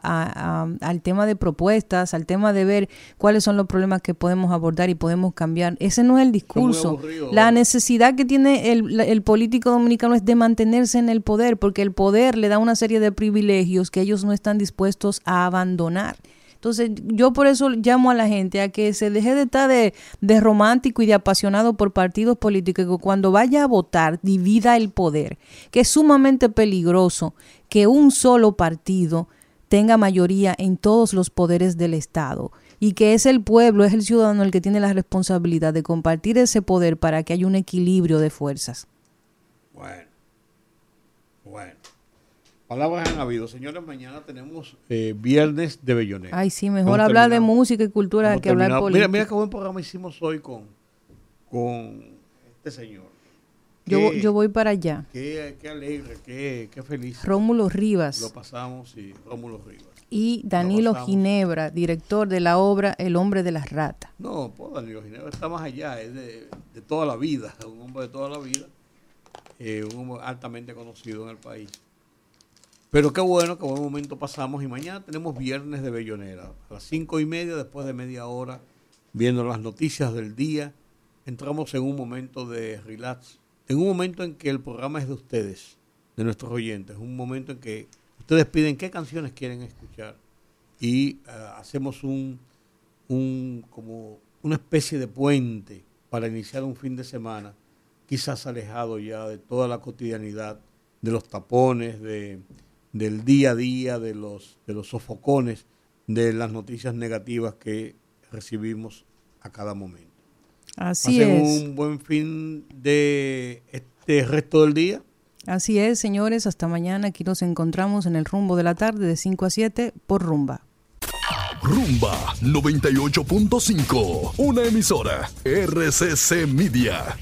al tema de propuestas, al tema de ver cuáles son los problemas que podemos abordar y podemos cambiar. Ese no es el discurso. La necesidad que tiene el, el político dominicano es de mantenerse en el poder, porque el poder le da una serie de privilegios que ellos no están dispuestos a abandonar. Entonces, yo por eso llamo a la gente a que se deje de estar de, romántico y de apasionado por partidos políticos, que cuando vaya a votar divida el poder, que es sumamente peligroso que un solo partido tenga mayoría en todos los poderes del Estado y que es el pueblo, es el ciudadano el que tiene la responsabilidad de compartir ese poder para que haya un equilibrio de fuerzas. Bueno, bueno. Palabras han habido. Señores, mañana tenemos eh, Viernes de Bellonera. Ay, sí, mejor hablar de música y cultura que hablar política. Mira, mira qué buen programa hicimos hoy con, con este señor. Yo, yo voy para allá. Qué, qué alegre, qué, qué, feliz. Rómulo Rivas. Lo pasamos, y Rómulo Rivas. Y Danilo Ginebra, director de la obra El hombre de las ratas. No, pues Danilo Ginebra está más allá, es de, de toda la vida, [LAUGHS] un hombre de toda la vida, eh, un hombre altamente conocido en el país. Pero qué bueno, qué buen momento pasamos y mañana tenemos viernes de Bellonera. A las cinco y media, después de media hora, viendo las noticias del día, entramos en un momento de relax, en un momento en que el programa es de ustedes, de nuestros oyentes, un momento en que ustedes piden qué canciones quieren escuchar y eh, hacemos un, un, como una especie de puente para iniciar un fin de semana, quizás alejado ya de toda la cotidianidad, de los tapones, de del día a día, de los, de los sofocones, de las noticias negativas que recibimos a cada momento. Así es. un buen fin de este resto del día. Así es, señores. Hasta mañana. Aquí nos encontramos en el rumbo de la tarde de 5 a 7 por Rumba. Rumba 98.5. Una emisora. RCC Media.